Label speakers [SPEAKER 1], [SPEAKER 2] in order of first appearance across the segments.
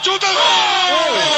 [SPEAKER 1] chuta! Oh!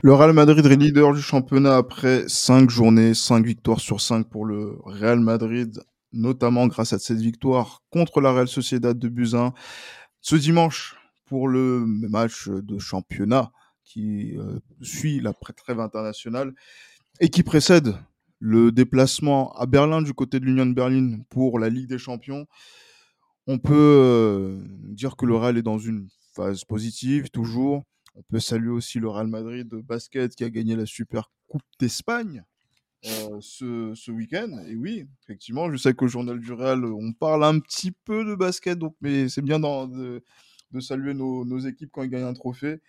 [SPEAKER 1] Le Real Madrid est leader du championnat après 5 journées, 5 victoires sur 5 pour le Real Madrid, notamment grâce à cette victoire contre la Real Sociedad de Buzyn. Ce dimanche, pour le match de championnat qui euh, suit la trêve internationale et qui précède le déplacement à Berlin du côté de l'Union de Berlin pour la Ligue des Champions, on peut euh, dire que le Real est dans une phase positive toujours. On peut saluer aussi le Real Madrid de basket qui a gagné la Super Coupe d'Espagne euh, ce, week-end. Et oui, effectivement, je sais qu'au Journal du Real, on parle un petit peu de basket, donc, mais c'est bien de, saluer nos, équipes quand ils gagnent un trophée.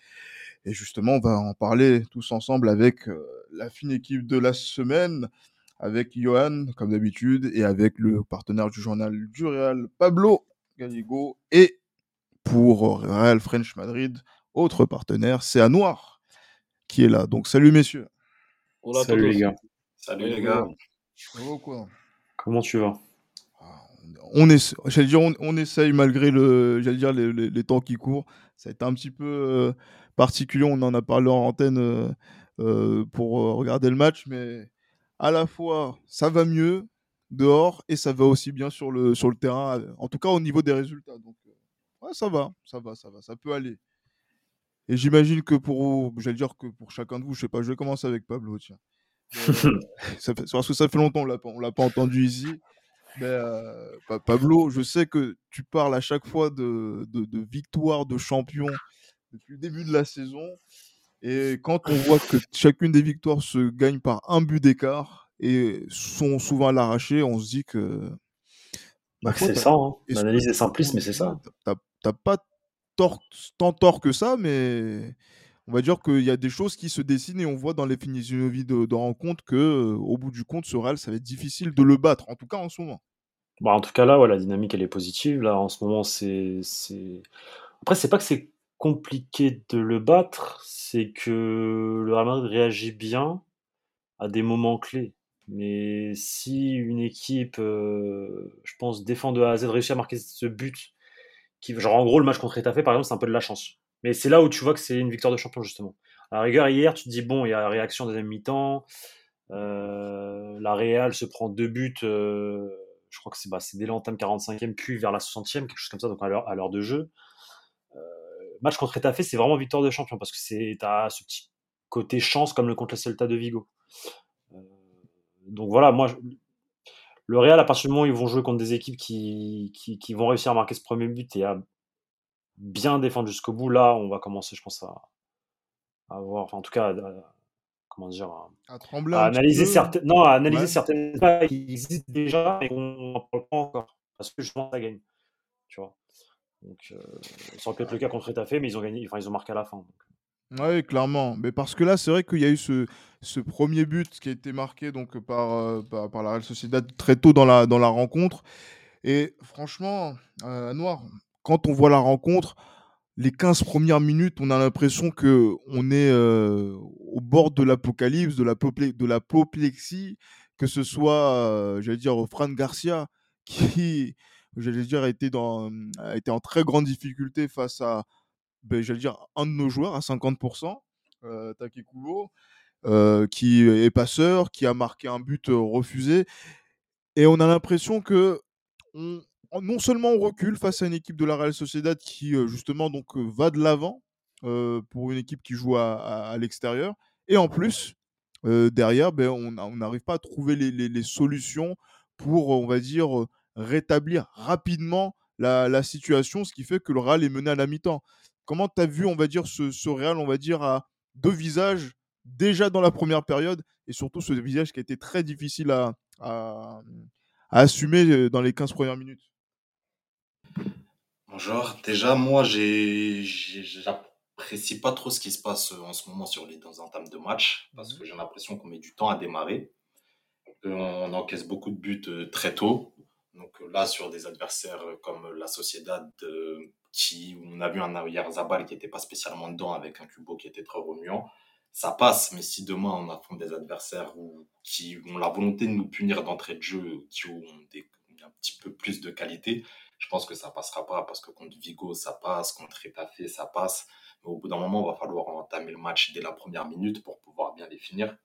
[SPEAKER 1] Et justement, on va en parler tous ensemble avec euh, la fine équipe de la semaine, avec Johan, comme d'habitude, et avec le partenaire du Journal du Real, Pablo Gallego, et pour Real French Madrid, autre partenaire, c'est à Noir qui est là. Donc salut messieurs.
[SPEAKER 2] salut les gars.
[SPEAKER 3] Salut les gars.
[SPEAKER 2] Comment tu vas?
[SPEAKER 1] Ah, on, est, dire, on, essaye malgré le, dire les, temps qui courent. Ça a été un petit peu euh, particulier. On en a parlé en antenne euh, euh, pour regarder le match, mais à la fois ça va mieux dehors et ça va aussi bien sur le sur le terrain. En tout cas au niveau des résultats. Donc ça va, ça va, ça va, ça peut aller. Et j'imagine que pour, j'allais dire que pour chacun de vous, je sais pas, je vais commencer avec Pablo, tiens. Euh, ça fait, parce que ça fait longtemps, on l'a pas entendu ici. Mais euh, Pablo, je sais que tu parles à chaque fois de, de, victoire de champion depuis le début de la saison. Et quand on voit que chacune des victoires se gagne par un but d'écart et sont souvent à l'arraché, on se dit que.
[SPEAKER 2] Bah, c'est ça, hein. l'analyse est simpliste, mais c'est ça.
[SPEAKER 1] T'as pas tant tort que ça, mais on va dire qu'il y a des choses qui se dessinent et on voit dans les physionomies de, de rencontre que, euh, au bout du compte, ce Real, ça va être difficile de le battre, en tout cas en ce moment.
[SPEAKER 2] Bah, en tout cas, là, ouais, la dynamique, elle est positive. Là, en ce moment, c'est. Après, c'est pas que c'est compliqué de le battre, c'est que le Real réagit bien à des moments clés. Mais si une équipe, euh, je pense, défend de A à Z, réussit à marquer ce but genre en gros le match contre Etafé par exemple c'est un peu de la chance. Mais c'est là où tu vois que c'est une victoire de champion justement. À la rigueur hier tu te dis bon il y a réaction deuxième mi-temps euh, la Real se prend deux buts euh, je crois que c'est bah, dès l'entame 45e puis vers la 60e quelque chose comme ça donc à l'heure de jeu. Euh, match contre Etafé c'est vraiment victoire de champion parce que c'est as ce petit côté chance comme le contre la Celta de Vigo. Donc voilà moi le Real, à partir du moment où ils vont jouer contre des équipes qui, qui, vont réussir à marquer ce premier but et à bien défendre jusqu'au bout, là, on va commencer, je pense, à, avoir, enfin, en tout cas, comment dire,
[SPEAKER 1] à, trembler
[SPEAKER 2] analyser certaines, non, à analyser certaines qui existent déjà et qu'on n'en parle pas encore parce que justement ça gagne, tu vois. Donc, euh, ça aurait pu être le cas contre Etafé, mais ils ont gagné, enfin, ils ont marqué à la fin.
[SPEAKER 1] Oui, clairement. Mais parce que là, c'est vrai qu'il y a eu ce, premier but qui a été marqué donc, par, euh, la Real Sociedad très tôt dans la, rencontre. Et franchement, euh, Noir, quand on voit la rencontre, les 15 premières minutes, on a l'impression qu'on est euh, au bord de l'apocalypse, de, la de l'apoplexie, que ce soit, j'allais dire, Fran Garcia, qui, j'allais dire, a été en très grande difficulté face à, ben, j'allais dire, un de nos joueurs à 50%, euh, euh, qui est passeur, qui a marqué un but euh, refusé. Et on a l'impression que non seulement on recule face à une équipe de la Real Sociedad qui justement donc va de l'avant pour une équipe qui joue à, l'extérieur, et en plus derrière, ben, on n'arrive pas à trouver les, les, solutions pour, on va dire, rétablir rapidement la, la, situation, ce qui fait que le Real est mené à la mi-temps. Comment tu as vu, on va dire, ce, ce Real, on va dire, à deux visages déjà dans la première période et surtout ce visage qui a été très difficile à, à, assumer euh, dans les 15 premières minutes?
[SPEAKER 3] Bonjour, déjà moi j'apprécie pas trop ce qui se passe euh, en ce moment sur les dans entames de match parce mmh que j'ai l'impression qu'on met du temps à démarrer. Euh, on encaisse beaucoup de buts très tôt. Donc là, sur des adversaires comme la Sociedad, qui, où on a vu un Zabal qui n'était pas spécialement dedans avec un Cubo qui était très remuant, ça passe. Mais si demain on affronte des adversaires qui ont la volonté de nous punir d'entrée de jeu, qui ont un petit peu plus de qualité, je pense que ça passera pas parce que contre Vigo, ça passe, contre Etafé, ça passe. Mais au bout d'un moment, il va falloir entamer le match dès la première minute pour pouvoir bien les finir.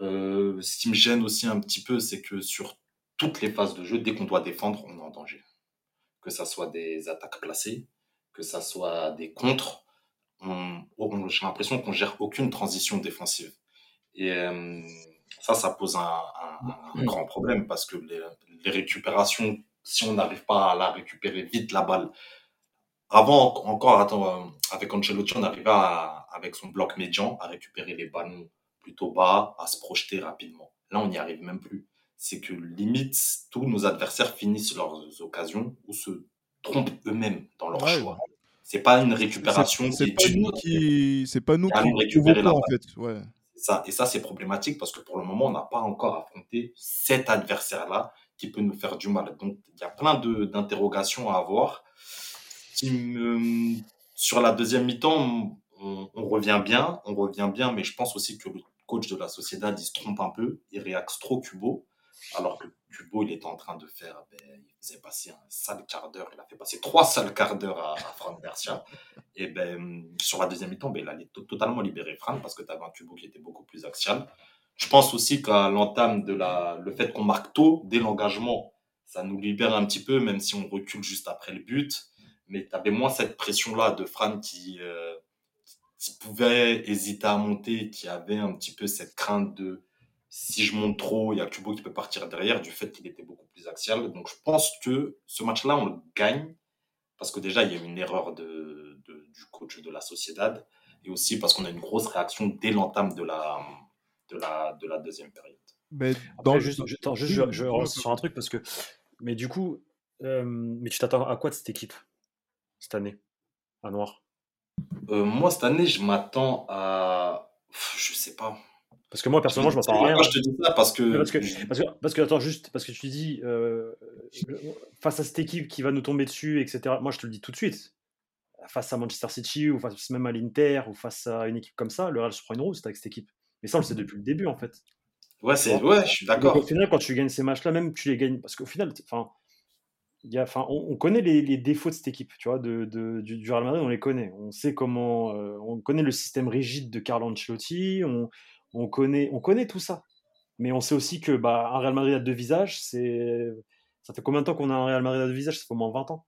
[SPEAKER 3] Euh, ce qui me gêne aussi un petit peu, c'est que sur toutes les phases de jeu, dès qu'on doit défendre, on est en danger. Que ça soit des attaques placées, que ça soit des contres, j'ai l'impression qu'on gère aucune transition défensive. Et euh, ça, ça pose un, grand problème parce que les, les récupérations si on n'arrive pas à la récupérer vite, la balle. Avant, encore, attends, euh, avec Ancelotti, on arrivait avec son bloc médian à récupérer les ballons plutôt bas, à se projeter rapidement. Là, on n'y arrive même plus. C'est que limite, tous nos adversaires finissent leurs occasions ou se trompent eux-mêmes dans leur choix. C'est pas une récupération.
[SPEAKER 1] C'est pas, nous qui, pas nous qui récupérer la en fait. Ouais.
[SPEAKER 3] Ça, et ça, c'est problématique parce que pour le moment, on n'a pas encore affronté cet adversaire-là qui peut nous faire du mal. Donc, il y a plein d'interrogations à avoir. sur la deuxième mi-temps, on, revient bien, on revient bien, mais je pense aussi que le coach de la Sociedad, il se trompe un peu, il réaxe trop Cubo, alors que Cubo, il est en train de faire, ben, il faisait passer un sale quart d'heure, il a fait passer trois sales quarts d'heure à, à Fran Garcia, et ben, sur la deuxième mi-temps, ben, il a totalement libéré Fran, parce que tu avais un Cubo qui était beaucoup plus axial, je pense aussi qu'à l'entame de la, le fait qu'on marque tôt, dès l'engagement, ça nous libère un petit peu, même si on recule juste après le but. Mais tu avais moins cette pression-là de Fran euh, qui pouvait hésiter à monter, qui avait un petit peu cette crainte de si je monte trop, il y a Kubo qui peut partir derrière, du fait qu'il était beaucoup plus axial. Donc je pense que ce match-là, on le gagne, parce que déjà, il y a eu une erreur de, de, du coach de la Sociedad, et aussi parce qu'on a une grosse réaction dès l'entame de la, de la, de la deuxième période.
[SPEAKER 2] Mais dans juste, je, je, je relance sur un truc parce que, mais du coup, euh, mais tu t'attends à quoi de cette équipe cette année à Noir?
[SPEAKER 3] Euh, Moi cette année, je m'attends à, je sais pas.
[SPEAKER 2] Parce que moi personnellement, je m'attends à rien.
[SPEAKER 3] Je te dis ça parce que
[SPEAKER 2] parce que, parce que, parce que attends juste parce que tu dis euh, face à cette équipe qui va nous tomber dessus, etc. Moi, je te le dis tout de suite. Face à Manchester City ou face même à l'Inter ou face à une équipe comme ça, le Real se prend une rousse avec cette équipe. Mais ça, on le sait depuis le début, en fait.
[SPEAKER 3] Ouais, c'est, ouais je suis d'accord.
[SPEAKER 2] Au final, quand tu gagnes ces matchs-là, même tu les gagnes. Parce qu'au final, enfin, y a, enfin, on, connaît les, les, défauts de cette équipe, tu vois, de, de, du, Real Madrid, on les connaît. On sait comment. Euh, on connaît le système rigide de Carlo Ancelotti, on, on, connaît, on connaît tout ça. Mais on sait aussi que bah, un Real Madrid à deux visages, c'est. Ça fait combien de temps qu'on a un Real Madrid à deux visages? Ça fait au moins 20 ans.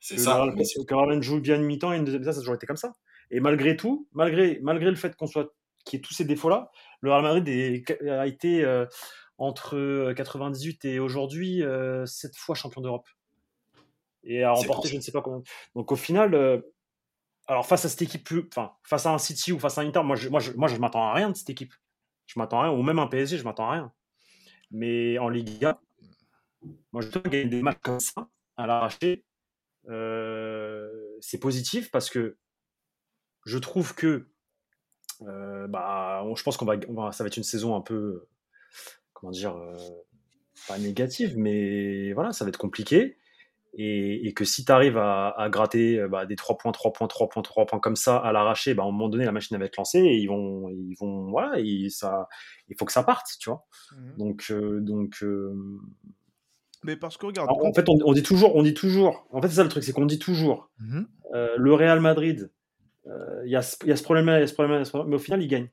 [SPEAKER 3] C'est ça.
[SPEAKER 2] Que Real joue bien une mi-temps et une deuxième mi-temps, ça a toujours été comme ça. Et malgré tout, malgré, malgré le fait qu'on soit qui ait tous ces défauts-là. Le Real Madrid a été euh, entre 98 euh, et aujourd'hui euh, sept fois champion d'Europe et a remporté je ne sais pas combien. Donc au final, alors face à cette équipe face à un City ou face à un Inter, moi je, moi je, m'attends à rien de cette équipe. Je m'attends à rien, ou même un PSG, je m'attends à rien. Mais en Liga, moi je trouve gagner des matchs comme ça à l'arraché, c'est positif parce que je trouve que euh, bah, je pense qu'on va, ça va être une saison un peu, comment dire, euh, pas négative, mais voilà, ça va être compliqué. Et, que si tu arrives à, gratter euh, bah, des 3 points, 3 points, 3 points, 3 points comme ça à l'arraché, bah, à un moment donné, la machine va être lancée et ils vont, ils vont, voilà, ça, il faut que ça parte, tu vois. Mmh donc, donc.
[SPEAKER 1] Mais parce que regarde.
[SPEAKER 2] En, fait, on, dit toujours, on dit toujours. En fait, c'est ça le truc, c'est qu'on dit toujours. Mmh le Real Madrid euh, il y, a ce problème-là, il y a ce problème-là, mais au final, il gagne.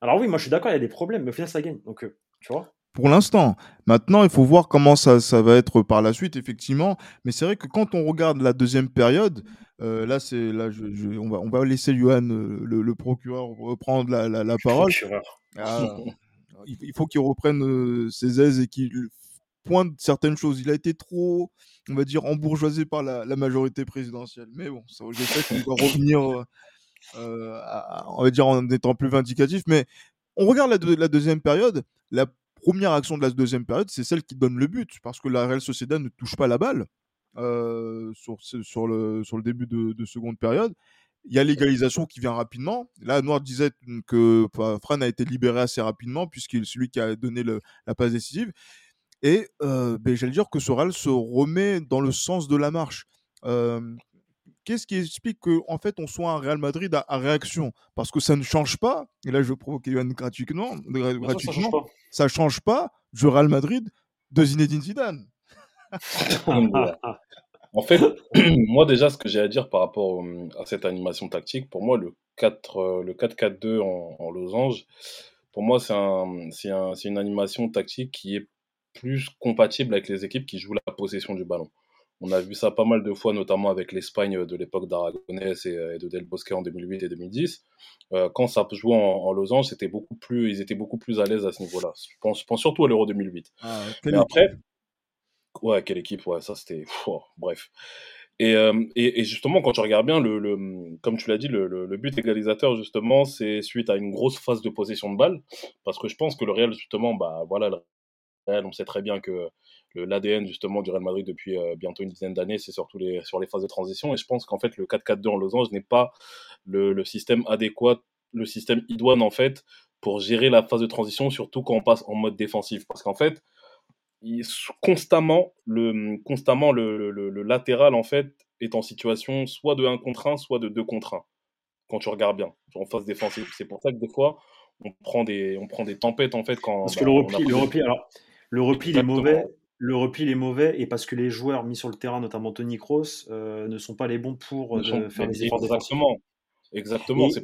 [SPEAKER 2] Alors oui, moi je suis d'accord, il y a des problèmes, mais au final, ça gagne. Donc, euh, tu vois?
[SPEAKER 1] Pour l'instant. Maintenant, il faut voir comment ça, ça, va être par la suite, effectivement. Mais c'est vrai que quand on regarde la deuxième période, euh, là, c'est là, je, on, va, on va laisser Johan, le, procureur, reprendre la, la, parole. Ah, il, faut qu'il reprenne ses aises et qu'il pointe certaines choses. Il a été trop, on va dire, embourgeoisé par la, majorité présidentielle. Mais bon, ça, j'espère qu'il va revenir, euh, euh, on va dire, en étant plus vindicatif. Mais on regarde la, la, deuxième période. La première action de la deuxième période, c'est celle qui donne le but, parce que la Real Sociedad ne touche pas la balle euh, sur, sur, le, sur le début de, seconde période. il y a l'égalisation qui vient rapidement. Là, Noir disait que Fran a été libéré assez rapidement, puisqu'il est celui qui a donné la passe décisive. Et euh, ben, j'allais dire que ce Real se remet dans le sens de la marche. Qu'est-ce qui explique qu'en en fait, on soit un Real Madrid à, réaction? Parce que ça ne change pas, et là je veux provoquer Yohan gratuitement, gratuitement ça ne change, pas du Real Madrid de Zinedine Zidane.
[SPEAKER 4] en fait, moi déjà, ce que j'ai à dire par rapport à cette animation tactique, pour moi, le 4-4-2 euh, en, en, losange, pour moi, c'est un, un, une animation tactique qui est plus compatible avec les équipes qui jouent la possession du ballon. On a vu ça pas mal de fois, notamment avec l'Espagne de l'époque d'Aragonès et, de Del Bosque en 2008 et 2010. Euh, quand ça jouait en, en losange, c'était beaucoup plus, ils étaient beaucoup plus à l'aise à ce niveau-là. Je pense, je pense surtout à l'Euro 2008. Ah, Mais après, ouais, quelle équipe, ouais, ça c'était, bref. Et, euh, et, et, justement, quand tu regardes bien, le, le comme tu l'as dit, le, le, but égalisateur, justement, c'est suite à une grosse phase de possession de balle. Parce que je pense que le Real, justement, bah, voilà, le on sait très bien que l'ADN justement du Real Madrid depuis euh, bientôt une dizaine d'années, c'est surtout les, sur les phases de transition. Et je pense qu'en fait, le 4-4-2 en losange n'est pas le, le, système adéquat, le système idoine en fait, pour gérer la phase de transition, surtout quand on passe en mode défensif. Parce qu'en fait, il, constamment, le, constamment le, le, latéral en fait est en situation soit de 1 contre 1, soit de 2 contre 1. Quand tu regardes bien, en phase défensive. C'est pour ça que des fois, on prend des, on prend des tempêtes en fait quand.
[SPEAKER 2] Parce que le repli, le repli, alors, le repli est mauvais le repli est mauvais et parce que les joueurs mis sur le terrain, notamment Tony Kroos, euh, ne sont pas les bons pour euh, faire des efforts
[SPEAKER 4] Exactement. Exactement.
[SPEAKER 2] Ça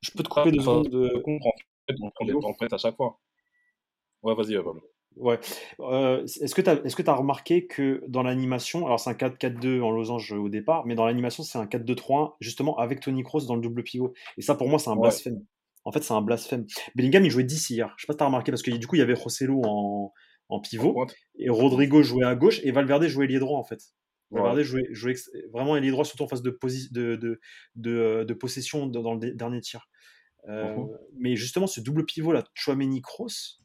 [SPEAKER 2] je, peux te couper deux secondes de.
[SPEAKER 4] On prend des tempêtes à chaque fois. Ouais, vas-y, Pablo.
[SPEAKER 2] Ouais. Euh, est-ce que tu as, est as, remarqué que dans l'animation, alors c'est un 4-4-2 en losange au départ, mais dans l'animation c'est un 4-2-3-1 justement avec Tony Kroos dans le double pivot. Et ça pour moi c'est un blasphème. En fait c'est un blasphème. Bellingham il jouait 10 hier. Je sais pas si tu as remarqué parce que du coup il y avait Rosselló en, en pivot. Et Rodrigo jouait à gauche et Valverde jouait ailier droit en fait. Valverde jouait, vraiment ailier droit, surtout en phase de, de, de, de, de possession dans le dernier tir. Euh, mais justement, ce double pivot là, Chouameni Kroos,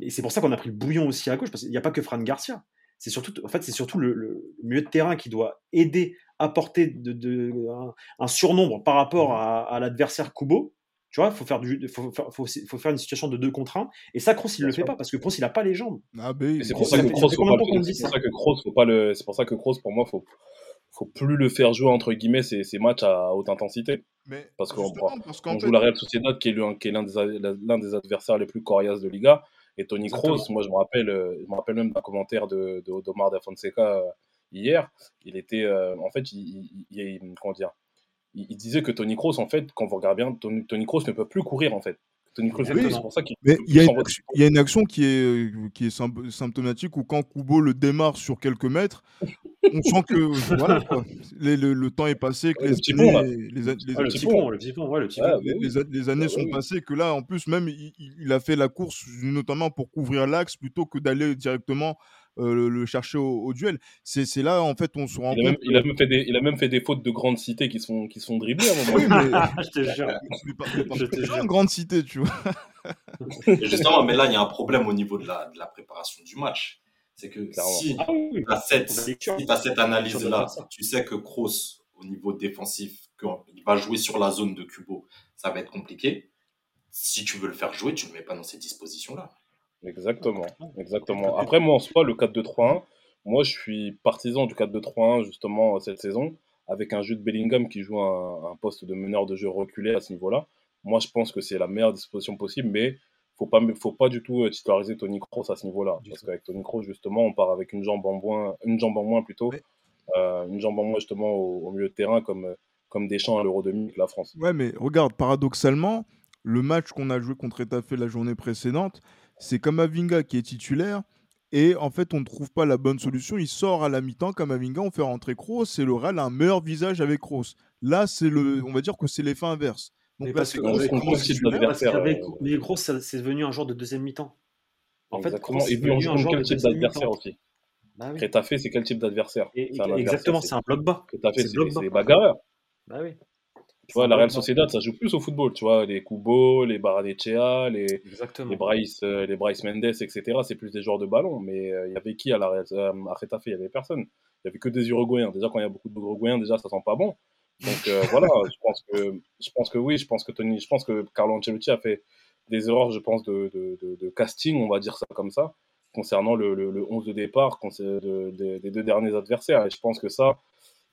[SPEAKER 2] et c'est pour ça qu'on a pris le bouillon aussi à gauche, parce qu'il n'y a pas que Fran Garcia. C'est surtout, en fait, c'est surtout le, milieu de terrain qui doit aider, apporter de, un, surnombre par rapport à, à l'adversaire Kubo tu vois, faut faire du, faut, faut, faut, faire une situation de 2 contre 1. Et ça, Kroos, il le fait pas parce que Kroos, il a pas les jambes.
[SPEAKER 4] Ah, c'est pour ça que Kroos, faut pas le, c'est pour ça que Kroos, pour moi, faut, faut plus le faire jouer entre guillemets ces, ces matchs à haute intensité. Mais parce qu'on on joue la Real Sociedad qui est l'un des, des adversaires les plus coriaces de Liga. Et Tony Kroos, moi je me rappelle, je me rappelle même d'un commentaire de, de Odomar da Fonseca euh, hier. Il était, euh, en fait, il, il, comment dire, il, disait que Tony Kroos, en fait, quand vous regardez bien, Tony, Tony Kroos ne peut plus courir, en fait. Tony Kroos, c'est pour ça qu'il.
[SPEAKER 1] Mais il y, a une action qui est, qui est symptomatique où quand Kubo le démarre sur quelques mètres, on sent que voilà, le, temps est passé, que les, les, années sont passées, que là, en plus, même, il, il, a fait la course notamment pour couvrir l'axe plutôt que d'aller directement euh, le, chercher au, duel. C'est là, en fait, on se rend
[SPEAKER 4] il compte. il, a même fait des, il a même fait des fautes de grandes cités qui sont, qui sont dribblées à un moment. oui, mais... je te jure.
[SPEAKER 1] Je te jure. grande cité, tu vois.
[SPEAKER 3] Justement, mais là, il y a un problème au niveau de la, de la préparation du match. C'est que si ah tu as cette, si cette analyse-là, tu sais que Kroos, au niveau défensif, il va jouer sur la zone de Kubo, ça va être compliqué. Si tu veux le faire jouer, tu ne le mets pas dans ces dispositions-là.
[SPEAKER 4] Exactement, exactement. Après, moi, en soi, le 4-2-3-1, moi, je suis partisan du 4-2-3-1, justement, cette saison, avec un jeu de Bellingham qui joue un, poste de meneur de jeu reculé à ce niveau-là. Moi, je pense que c'est la meilleure disposition possible, mais faut pas faut pas du tout euh, titulariser Tony Kroos à ce niveau-là parce qu'avec Tony Kroos justement on part avec une jambe en moins une jambe en moins plutôt euh, une jambe en moins justement au, milieu de terrain comme comme Deschamps à l'Euro 2000 la France.
[SPEAKER 1] Ouais mais regarde paradoxalement le match qu'on a joué contre Etafé la journée précédente c'est Kamavinga qui est titulaire. Et en fait, on ne trouve pas la bonne solution. Il sort à la mi-temps, Kamavinga, on fait rentrer Kroos. Et le Real a un meilleur visage avec Kroos. Là, c'est le, on va dire que c'est l'effet inverse.
[SPEAKER 2] Donc là, c'est avec Kroos, mais Kroos, c'est devenu un joueur de deuxième mi-temps.
[SPEAKER 4] En fait, Kroos, et puis on joue quel type d'adversaire aussi bah oui. c'est quel type d'adversaire?
[SPEAKER 2] Exactement, c'est un bloc bas.
[SPEAKER 4] c'est bagarreur. Bah oui. Tu vois, la Real Sociedad, ça joue plus au football. Tu vois, les Kubo, les Baradechea, les, les, Bryce, euh, les Bryce Mendes, etc. C'est plus des joueurs de ballon. Mais euh, il y avait qui à la euh, à Retafe Il y avait personne. Il y avait que des Uruguayens. Déjà, quand il y a beaucoup d'Uruguayens, déjà, ça sent pas bon. Donc euh, voilà, je pense que je pense que oui, je pense que Tony, je pense que Carlo Ancelotti a fait des erreurs, je pense, de, de, de, casting, on va dire ça comme ça, concernant le, le, le 11 de départ des deux derniers adversaires. Et je pense que ça,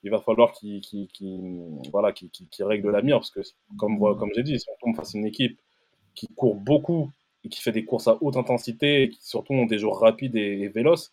[SPEAKER 4] il va falloir qu'il qu voilà, qu règle la mire, parce que comme, comme j'ai dit, si on tombe face à une équipe qui court beaucoup et qui fait des courses à haute intensité, et qui surtout ont des jours rapides et, véloces,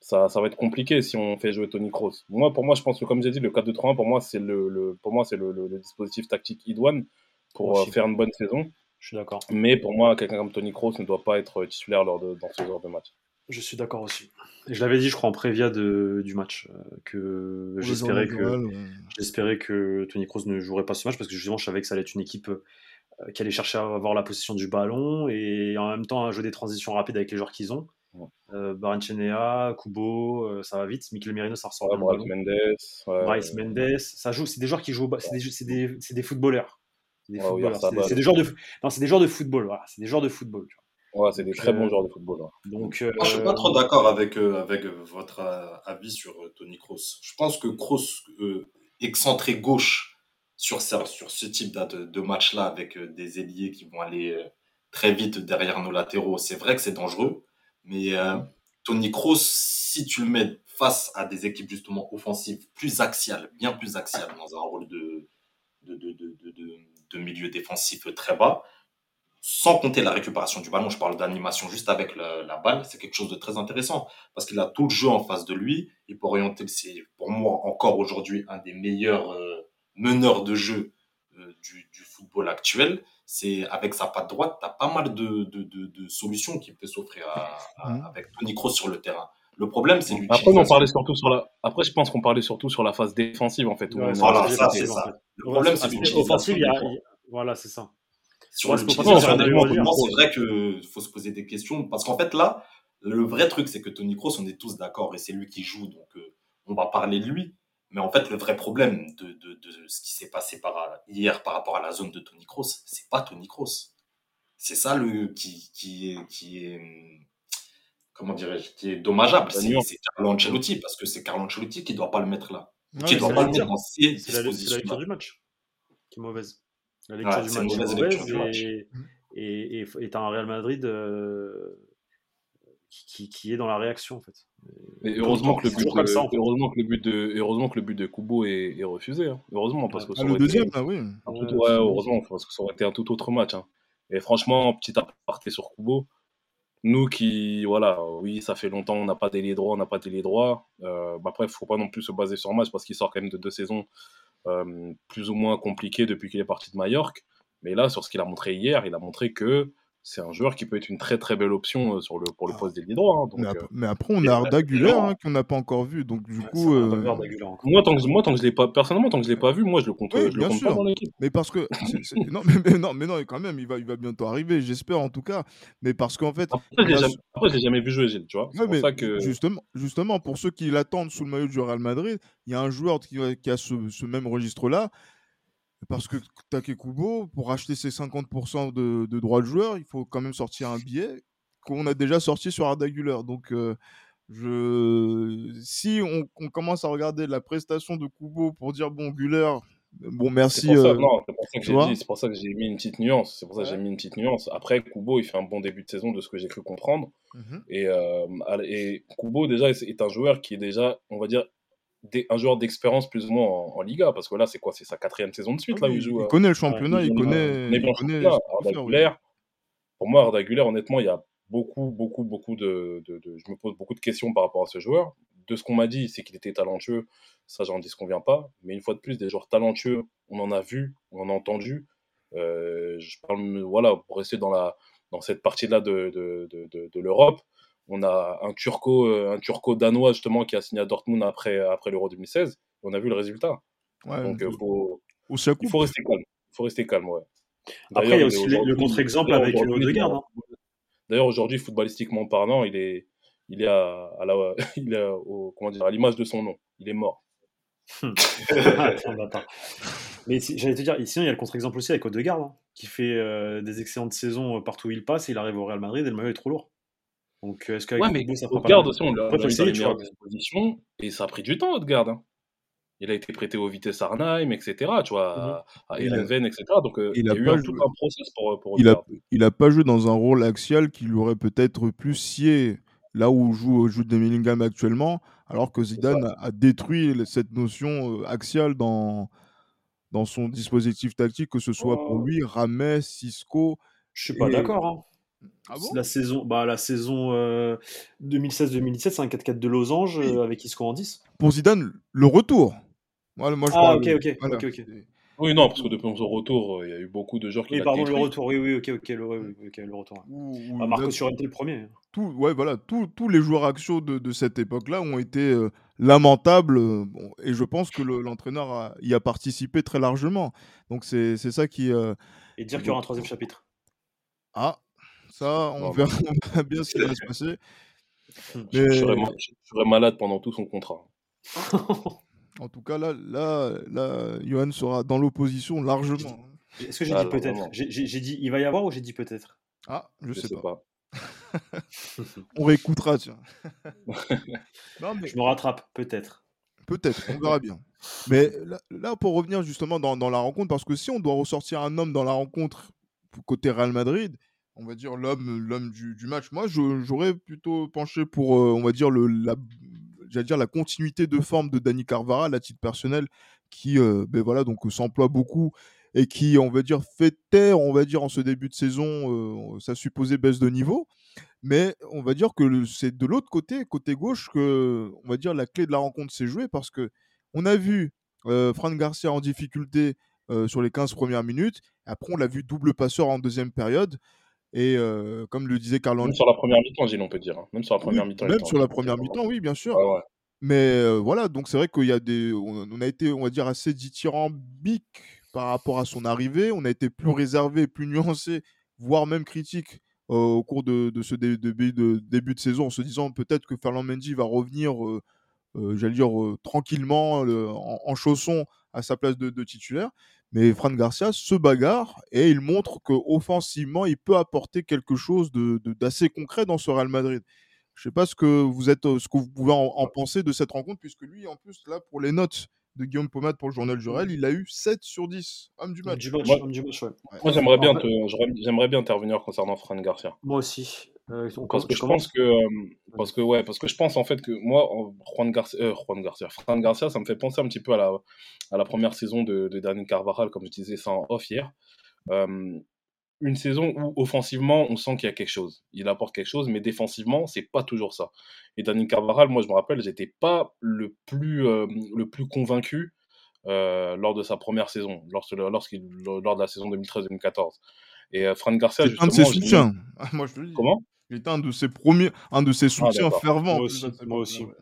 [SPEAKER 4] ça, ça, va être compliqué si on fait jouer Tony Kroos. Moi, pour moi, je pense que comme j'ai dit, le 4-2-3-1, pour moi, c'est le, pour moi, c'est le, le, dispositif tactique idoine pour euh, faire une bonne saison.
[SPEAKER 2] Je suis d'accord.
[SPEAKER 4] Mais pour moi, quelqu'un comme Tony Kroos ne doit pas être titulaire lors de, dans ce genre de match.
[SPEAKER 2] Je suis d'accord aussi. Et je l'avais dit, je crois, en prévia de, du match, euh, que j'espérais que, j'espérais que Tony Kroos ne jouerait pas ce match parce que justement, je savais que ça allait être une équipe euh, qui allait chercher à avoir la possession du ballon et en même temps à jouer des transitions rapides avec les joueurs qu'ils ont. Euh, Kubo, euh, ça va vite. Mikel Merino, ça ressort.
[SPEAKER 4] Ouais, Bryce Mendes.
[SPEAKER 2] Bryce Mendes, ça joue. C'est des joueurs qui jouent. C'est des, des, des, footballeurs. C'est des, c'est des, joueurs de. Non, c'est des joueurs de football. Voilà, c'est des joueurs de football. Tu vois.
[SPEAKER 4] Ouais, c'est des très bons euh, joueurs de football.
[SPEAKER 3] Donc, Moi, je suis pas trop d'accord avec, avec votre avis sur Tony Kroos. Je pense que Kroos, excentré gauche sur, sur ce type de, de match-là, avec des ailiers qui vont aller très vite derrière nos latéraux, c'est vrai que c'est dangereux. Mais Tony Kroos, si tu le mets face à des équipes justement offensives plus axiales, bien plus axiales, dans un rôle de, de, de, de, de milieu défensif très bas, sans compter la récupération du ballon, je parle d'animation juste avec la, balle, c'est quelque chose de très intéressant parce qu'il a tout le jeu en face de lui. Il peut orienter, c'est pour moi encore aujourd'hui un des meilleurs euh, meneurs de jeu euh, du, du, football actuel. C'est avec sa patte droite, tu as pas mal de, de, de, de solutions qu'il peut s'offrir avec Tony Kroos sur le terrain. Le problème, c'est
[SPEAKER 4] Après, on parlait surtout sur la. Après, je pense qu'on parlait surtout sur la phase défensive en fait.
[SPEAKER 3] voilà, ça, c'est ça. Le problème, c'est
[SPEAKER 2] l'utilisation. Voilà, c'est ça.
[SPEAKER 3] Sur le c'est vrai qu'il faut se poser des questions parce qu'en fait là, le vrai truc c'est que Tony Kroos, on est tous d'accord et c'est lui qui joue, donc euh, on va parler de lui. Mais en fait, le vrai problème de, de, de ce qui s'est passé par, hier par rapport à la zone de Tony Kroos, c'est pas Tony Kroos. C'est ça le qui, qui est qui est comment dirais-je qui est dommageable. C'est Carlo Ancelotti parce que c'est Carlo Ancelotti qui doit pas le mettre là. qui doit pas le mettre dans ses dispositions.
[SPEAKER 2] C'est la lecture du match qui est mauvaise. La lecture du match est mauvaise et, et, et, un Real Madrid euh, qui, qui, est dans la réaction en fait.
[SPEAKER 4] Et heureusement que, le but de, heureusement que le but de heureusement que le but de Kubo est, est refusé. Hein. Heureusement parce que
[SPEAKER 1] ah, le deuxième, oui.
[SPEAKER 4] ouais, heureusement parce que ça aurait été un tout autre match. Hein. Et franchement, petit aparté sur Kubo, nous qui, voilà, oui, ça fait longtemps, on n'a pas d'ailier droit, on n'a pas d'ailier droit. Euh, bah, après, il ne faut pas non plus se baser sur le match parce qu'il sort quand même de deux saisons plus ou moins compliquées depuis qu'il est parti de Majorque. Mais là, sur ce qu'il a montré hier, il a montré que c'est un joueur qui peut être une très très belle option euh, sur le, pour le ah. poste d'ailier droit. Hein,
[SPEAKER 1] euh, mais, après, on a Arda Güler hein, qu'on n'a pas encore vu. Donc, du coup. Euh,
[SPEAKER 4] moi, tant que, moi, tant que je l'ai pas, personnellement, tant que je l'ai pas vu, moi, je le compte, je le compte pas dans l'équipe.
[SPEAKER 1] Mais parce que. non, mais, non, mais non, quand même, il va, il va bientôt arriver, j'espère en tout cas. Mais parce qu'en fait.
[SPEAKER 4] Après, je l'ai jamais, jamais, vu jouer, Gilles, tu vois.
[SPEAKER 1] C'est pour ça que... justement, justement, pour ceux qui l'attendent sous le maillot du Real Madrid, il y a un joueur qui, qui a ce, ce même registre-là. Parce que Takekubo, pour acheter ses 50% de, de, droits de joueur, il faut quand même sortir un billet qu'on a déjà sorti sur Arda Güler. Donc, euh, je... si on, on, commence à regarder la prestation de Kubo pour dire, bon, Güler, bon, merci. C'est
[SPEAKER 4] pour ça que j'ai mis une petite nuance. C'est pour ça que j'ai mis une petite nuance. Après, Kubo, il fait un bon début de saison de ce que j'ai cru comprendre. Mmh et, euh, et Kubo, déjà, est un joueur qui est déjà, on va dire, un joueur d'expérience plus ou moins en, Liga, parce que là, c'est quoi C'est sa quatrième saison de suite, là, où il joue.
[SPEAKER 1] Il connaît le championnat, il, connaît. Il connaît
[SPEAKER 4] pour moi, Arda honnêtement, il y a beaucoup, beaucoup, beaucoup de, Je me pose beaucoup de questions par rapport à ce joueur. De ce qu'on m'a dit, c'est qu'il était talentueux. Ça, j'en dis ce qu'on vient pas. Mais une fois de plus, des joueurs talentueux, on en a vu, on en a entendu. Euh, je parle, voilà, pour rester dans, la, dans cette partie-là de, de l'Europe on a un turco, euh, un turco danois justement qui a signé à Dortmund après, après l'Euro 2016. On a vu le résultat. Donc il euh, faut, il faut rester calme. faut rester calme, ouais.
[SPEAKER 2] Après, il y a aussi le contre-exemple avec Odegaard. Hein.
[SPEAKER 4] D'ailleurs, aujourd'hui, footballistiquement parlant, il est, il est à, à la, il est au, comment dire, à l'image de son nom. Il est mort.
[SPEAKER 2] Mais j'allais te dire, sinon il y a le contre-exemple aussi avec Odegaard, hein, qui fait euh, des excellentes saisons partout où il passe, il arrive au Real Madrid et le maillot est trop lourd. Donc, est-ce
[SPEAKER 4] ouais, mais Odegaard aussi, on l'a mis à disposition et ça a pris du temps, Odegaard. Hein. il a été prêté au Vitesse Arnhem, etc. Tu vois,
[SPEAKER 1] Mmh
[SPEAKER 4] à,
[SPEAKER 1] il a
[SPEAKER 4] etc. Donc euh,
[SPEAKER 1] il
[SPEAKER 4] il
[SPEAKER 1] a
[SPEAKER 4] y a eu
[SPEAKER 1] pas
[SPEAKER 4] un, tout
[SPEAKER 1] joué
[SPEAKER 4] un process pour, pour
[SPEAKER 1] il a il a pas joué dans un rôle axial qui lui aurait peut-être plus sié là où joue joue Jude Bellingham actuellement, alors que
[SPEAKER 4] ça.
[SPEAKER 1] Zidane a a détruit cette notion, heu, axiale dans dans son dispositif tactique, que ce soit pour
[SPEAKER 2] Oh,
[SPEAKER 1] lui, Rames, Isco
[SPEAKER 2] je suis pas
[SPEAKER 1] et
[SPEAKER 2] d'accord, hein.
[SPEAKER 1] Ah bon?
[SPEAKER 2] La saison, bah, la saison euh, 2016-2017, c'est un 4-4 de losange
[SPEAKER 1] Oui,
[SPEAKER 2] euh, avec Isco en 10.
[SPEAKER 1] pour Zidane, le retour. Voilà, moi je
[SPEAKER 2] Ah, ok, ok,
[SPEAKER 1] voilà,
[SPEAKER 4] Oui, non, parce que depuis son retour, euh, il y a eu beaucoup de joueurs qui
[SPEAKER 2] Oui, pardon, le retour, oui, oui, ok, ok, le, oui, oui, ok, le retour. Bah,
[SPEAKER 1] là
[SPEAKER 2] Marco Llorente le premier.
[SPEAKER 1] Tout, ouais, voilà, tous tous les joueurs axiaux de de cette époque-là ont été, heu, lamentables, bon et je pense que le l'entraîneur y a participé très largement. Donc c'est c'est ça qui,
[SPEAKER 2] Et dire qu'il y aura un troisième chapitre.
[SPEAKER 1] ah, ça, on
[SPEAKER 4] Non,
[SPEAKER 1] verra
[SPEAKER 4] non.
[SPEAKER 1] on verra bien ce qui va se passer.
[SPEAKER 4] Je, serais, je malade pendant tout son contrat.
[SPEAKER 1] en tout cas, là là là, Johan sera dans l'opposition largement, hein.
[SPEAKER 2] Est-ce que j'ai
[SPEAKER 4] Ah,
[SPEAKER 2] dit peut-être? J'ai dit il va y avoir ou j'ai dit peut-être?
[SPEAKER 1] Ah, je
[SPEAKER 4] je
[SPEAKER 1] sais
[SPEAKER 4] sais
[SPEAKER 1] pas.
[SPEAKER 4] pas.
[SPEAKER 1] On réécoutera, tiens. Non, mais
[SPEAKER 2] Je me rattrape, peut-être.
[SPEAKER 1] Peut-être, on verra bien. Mais là, là, pour revenir justement dans, dans la rencontre, parce que si on doit ressortir un homme dans la rencontre côté Real Madrid, on va dire l'homme du, match, moi j'aurais plutôt penché pour, euh, on va dire, la, la continuité de forme de Dani Carvara, à titre personnel, qui euh, ben donc, euh, s'emploie beaucoup et qui, on va dire, fait taire, on va dire, en ce début de saison, sa supposée baisse de niveau. Mais on va dire que c'est de l'autre côté, côté gauche, que on va dire la clé de la rencontre s'est jouée parce que on a vu Fran Garcia en difficulté sur les 15 premières minutes. Après, on l'a vu double passeur en deuxième période. Et euh, comme le disait Carlo
[SPEAKER 4] Même sur la première mi-temps, Gilles, on peut dire. hein. Même sur la
[SPEAKER 1] oui,
[SPEAKER 4] première mi-temps,
[SPEAKER 1] même sur la première mi-temps, oui, bien sûr.
[SPEAKER 4] Ouais.
[SPEAKER 1] Mais euh, voilà, donc c'est vrai qu'il y a des, on, on a été, on va dire, assez dithyrambique par rapport à son arrivée. On a été plus réservé, plus nuancé, voire même critique euh, au cours de, de ce dé- début, de, début de saison, en se disant peut-être que Ferland Mendy va revenir, j'allais dire, tranquillement, le- en, en chausson à sa place de, de titulaire. Mais Fran Garcia se bagarre et il montre qu'offensivement, il peut apporter quelque chose de- de- d'assez concret dans ce Real Madrid. Je sais pas ce que vous êtes, ce que vous pouvez en, en penser de cette rencontre, puisque lui, en plus, là, pour les notes de Guillaume Pomade pour le journal du Real, il a eu 7 sur 10, homme du match.
[SPEAKER 2] Du match,
[SPEAKER 4] Moi,
[SPEAKER 2] homme du match, ouais.
[SPEAKER 1] Ouais.
[SPEAKER 4] moi j'aimerais
[SPEAKER 2] En
[SPEAKER 4] bien,
[SPEAKER 2] fait,
[SPEAKER 4] bien intervenir concernant Fran Garcia.
[SPEAKER 2] moi aussi. Euh, on
[SPEAKER 4] Parce que
[SPEAKER 2] je
[SPEAKER 4] pense que, euh, parce que ouais, parce que je pense en fait que moi, Juan Garcia, euh, Juan Garcia, Fran Garcia, ça me fait penser un petit peu à la, à la première saison de, de Dani Carvajal, comme je disais ça en off hier. Euh, une saison où offensivement, on sent qu'il y a quelque chose. Il apporte quelque chose, mais défensivement, c'est pas toujours ça. Et Dani Carvajal, moi, je me rappelle, j'étais pas le plus, euh, le plus convaincu euh, lors de sa première saison, lorsque, lorsqu'il, lors de la saison 2013-2014. Et euh, Fran Garcia,
[SPEAKER 1] C'est un de ses soutiens. Moi, je te le dis.
[SPEAKER 4] Comment?
[SPEAKER 1] Il était un de ses premiers, un de ses
[SPEAKER 4] Ah,
[SPEAKER 1] soutiens fervents. en
[SPEAKER 2] Moi aussi, moi aussi.
[SPEAKER 1] ouais.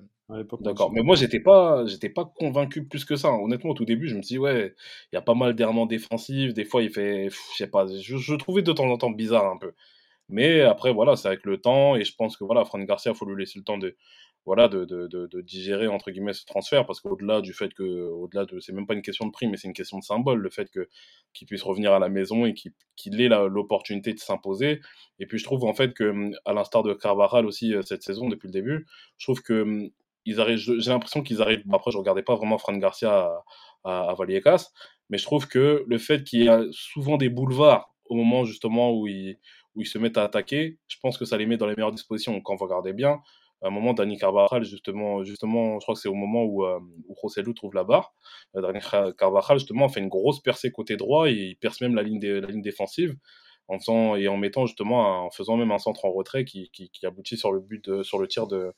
[SPEAKER 4] D'accord, mais moi j'étais pas, j'étais pas convaincu plus que ça. Honnêtement, au tout début, je me suis dit ouais, il y a pas mal d'errements défensifs. Des fois, il fait, pff, je sais pas, je, trouvais de temps en temps bizarre un peu. Mais après, voilà, c'est avec le temps et je pense que voilà, Fran Garcia, faut lui laisser le temps de, voilà, de, de, de, digérer entre guillemets ce transfert parce qu'au-delà du fait que, au-delà de, c'est même pas une question de prix, mais c'est une question de symbole, le fait que qu'il puisse revenir à la maison et qu'il qu'il ait l'opportunité de s'imposer. Et puis je trouve en fait que, à l'instar de Carvajal aussi euh, cette saison depuis le début, je trouve que hum, ils arrivent, j'ai l'impression qu'ils arrivent. bon, après, je regardais pas vraiment Fran Garcia à, à, à Vallecas, mais je trouve que le fait qu'il y a souvent des boulevards au moment justement où ils, où ils se mettent à attaquer, je pense que ça les met dans les meilleures dispositions. Quand vous regardez bien, à un moment, Dani Carvajal, justement, justement, je crois que c'est au moment où, euh, où Rosselló trouve la barre. Euh, Dani Carvajal, justement, fait une grosse percée côté droit et il perce même la ligne, défensive en faisant et en mettant justement en faisant même un centre en retrait qui, aboutit sur le but sur le tir de,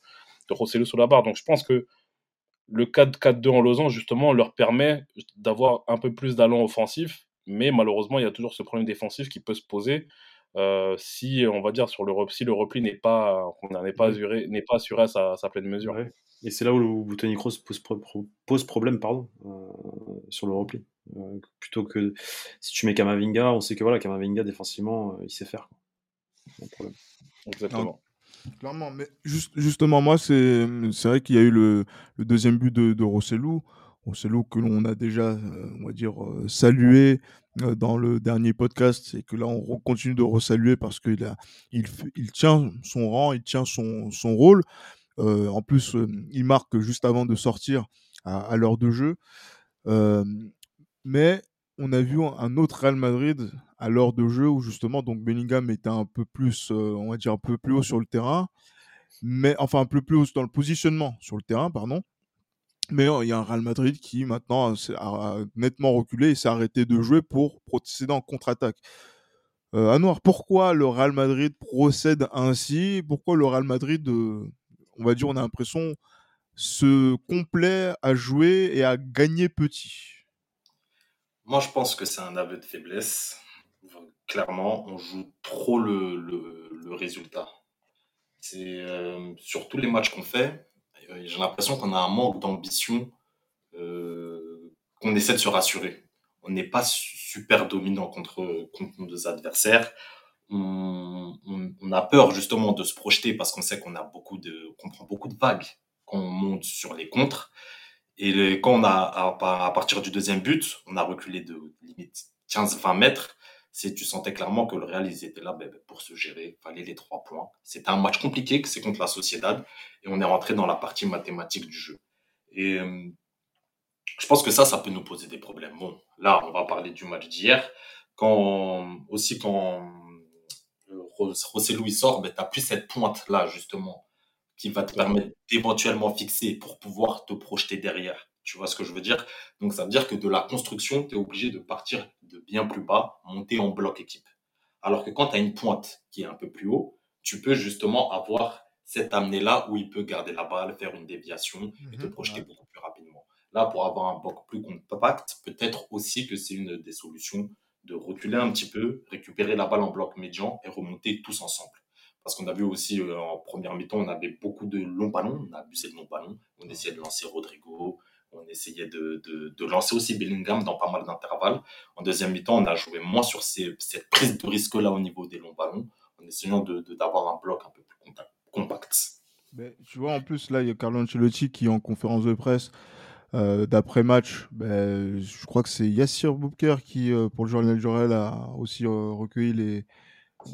[SPEAKER 4] de Rosselló sous la barre. Donc je pense que le 4-4-2 en losange, justement, leur permet d'avoir un peu plus d'allant offensif, mais malheureusement, il y a toujours ce problème défensif qui peut se poser euh, si, on va dire, sur le, si le repli n'est pas, n'est pas,
[SPEAKER 2] Ouais.
[SPEAKER 4] assuré, n'est pas assuré à sa, à sa pleine mesure.
[SPEAKER 2] Ouais. Et c'est là où, où Tony Kroos pose, pose problème pardon, euh, sur le repli. Euh, plutôt que si tu mets Kamavinga, on sait que voilà, Kamavinga défensivement, euh, il sait faire. quoi. Pas de problème.
[SPEAKER 4] Exactement.
[SPEAKER 1] Clairement, mais juste, justement, moi, c'est c'est vrai qu'il y a eu le, le deuxième but de, de Rosselló. Rosselló que l'on a déjà, euh, on va dire, euh, salué euh, dans le dernier podcast et que là, on continue de resaluer parce qu'il a, il, tient son rang, il tient son, son rôle. Euh, en plus, euh, il marque juste avant de sortir à, l'heure de jeu. mais on a vu un autre Real Madrid à l'heure de jeu où justement donc Bellingham était un peu plus, on va dire un peu plus haut sur le terrain, mais enfin un peu plus haut dans le positionnement sur le terrain, pardon. Mais il y a un Real Madrid qui maintenant a, nettement reculé et s'est arrêté de jouer pour procéder en contre-attaque. Euh, pourquoi le Real Madrid procède ainsi? Pourquoi le Real Madrid, euh, on va dire, on a l'impression, se complaît à jouer et à gagner petit?
[SPEAKER 3] Moi, je pense que c'est un aveu de faiblesse. Clairement, on joue trop le, résultat. C'est euh, sur tous les matchs qu'on fait, j'ai l'impression qu'on a un manque d'ambition, euh, qu'on essaie de se rassurer. On n'est pas super dominant contre, contre nos adversaires. On, a peur justement de se projeter parce qu'on sait qu'on a beaucoup de, qu'on prend beaucoup de vagues quand on monte sur les contres. Et quand on a, à, à, partir du deuxième but, on a reculé de limite 15-20 mètres c'est tu sentais clairement que le Real, ils étaient là ben, ben, pour se gérer, fallait les trois points. C'était un match compliqué, c'est contre la Sociedad, et on est rentré dans la partie mathématique du jeu. Et euh, je pense que ça, ça peut nous poser des problèmes. Bon, là, on va parler du match d'hier. Quand, aussi quand euh, José Luis sort, ben, tu plus cette pointe-là, justement, qui va te permettre d'éventuellement fixer pour pouvoir te projeter derrière. Tu vois ce que je veux dire? Donc, ça veut dire que de la construction, tu es obligé de partir de bien plus bas, monter en bloc équipe. Alors que quand tu as une pointe qui est un peu plus haut, tu peux justement avoir cette amenée-là où il peut garder la balle, faire une déviation et te mhm, projeter beaucoup plus rapidement. Là, pour avoir un bloc plus compact, peut-être aussi que c'est une des solutions de reculer un petit peu, récupérer la balle en bloc médian et remonter tous ensemble. Parce qu'on a vu aussi euh, en première mi-temps, on avait beaucoup de longs ballons, on a abusé de longs ballons, on essayait de lancer Rodrigo, on essayait de, de, lancer aussi Bellingham dans pas mal d'intervalles. En deuxième mi-temps, on a joué moins sur cette prise de risque-là au niveau des longs ballons, en essayant d'avoir un bloc un peu plus compact.
[SPEAKER 1] Ben, tu vois, en plus, là, il y a Carlo Ancelotti qui, en conférence de presse, euh, d'après-match, ben, je crois que c'est Yassir Boubker qui, euh, pour le journal Jorel, a aussi euh, recueilli les,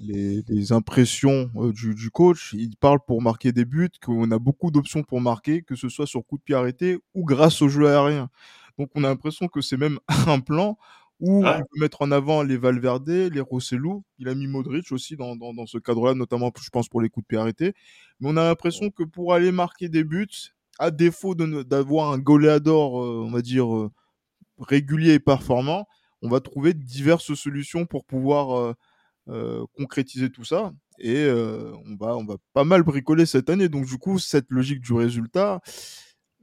[SPEAKER 1] les, impressions euh, du, coach. Il parle pour marquer des buts, qu'on a beaucoup d'options pour marquer, que ce soit sur coup de pied arrêté ou grâce au jeu aérien. Donc on a l'impression que c'est même un plan où il veut mettre en avant les Valverde, les Rossellou. Il a mis Modric aussi dans, ce cadre-là, notamment je pense pour les coups de pied arrêtés. Mais on a l'impression que pour aller marquer des buts, à défaut d'avoir un goléador, euh, on va dire, euh, régulier et performant, on va trouver diverses solutions pour pouvoir euh, concrétiser tout ça. Et euh, on, va, on va pas mal bricoler cette année. Donc, du coup, cette logique du résultat,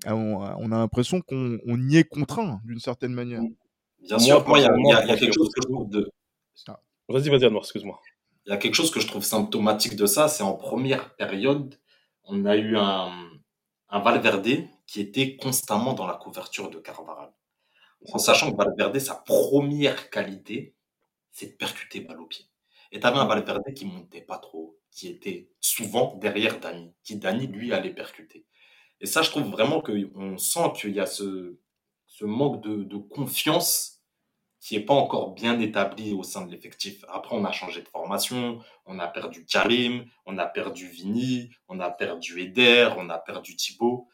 [SPEAKER 1] euh, on, a l'impression qu'on y est contraint d'une certaine manière.
[SPEAKER 3] Bien sûr, moi, il y, a quelque chose que je trouve de.
[SPEAKER 4] Vas-y, vas-y, excuse-moi.
[SPEAKER 3] Il y a quelque chose que je trouve symptomatique de ça, c'est en première période, on a eu un, un Valverde qui était constamment dans la couverture de Carvajal. En sachant que Valverde, sa première qualité, c'est de percuter balle au pied. Et tu avais un Valverde qui montait pas trop, qui était souvent derrière Dani, qui Dani, lui, allait percuter. Et ça, je trouve vraiment qu'on sent qu'il y a ce, ce manque de, de confiance qui n'est pas encore bien établi au sein de l'effectif. Après, on a changé de formation, on a perdu Karim, on a perdu Vini, on a perdu Eder, on a perdu Thibaut.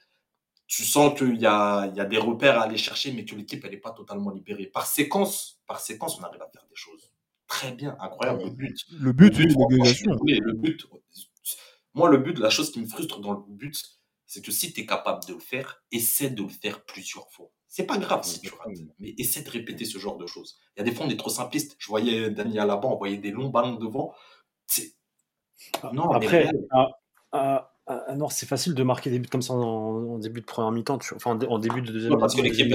[SPEAKER 3] Tu sens qu'il y a, il y a des repères à aller chercher, mais que l'équipe, elle n'est pas totalement libérée. Par séquence, par séquence, on arrive à faire des choses très bien, incroyable. Le but.
[SPEAKER 1] Le but, le
[SPEAKER 3] le but. Moi, le but, la chose qui me frustre dans le but, c'est que si tu es capable de le faire, essaie de le faire plusieurs fois. C'est pas grave si tu rates, mais essaie de répéter ce genre de choses. Il y a des fois, on est trop simpliste. Je voyais Daniel Alaba envoyer des longs ballons devant.
[SPEAKER 2] Ah, non, après, ah, ah, ah, non, c'est facile de marquer des buts comme ça en, début de première mi-temps, enfin en début de deuxième
[SPEAKER 3] parce que l'équipe,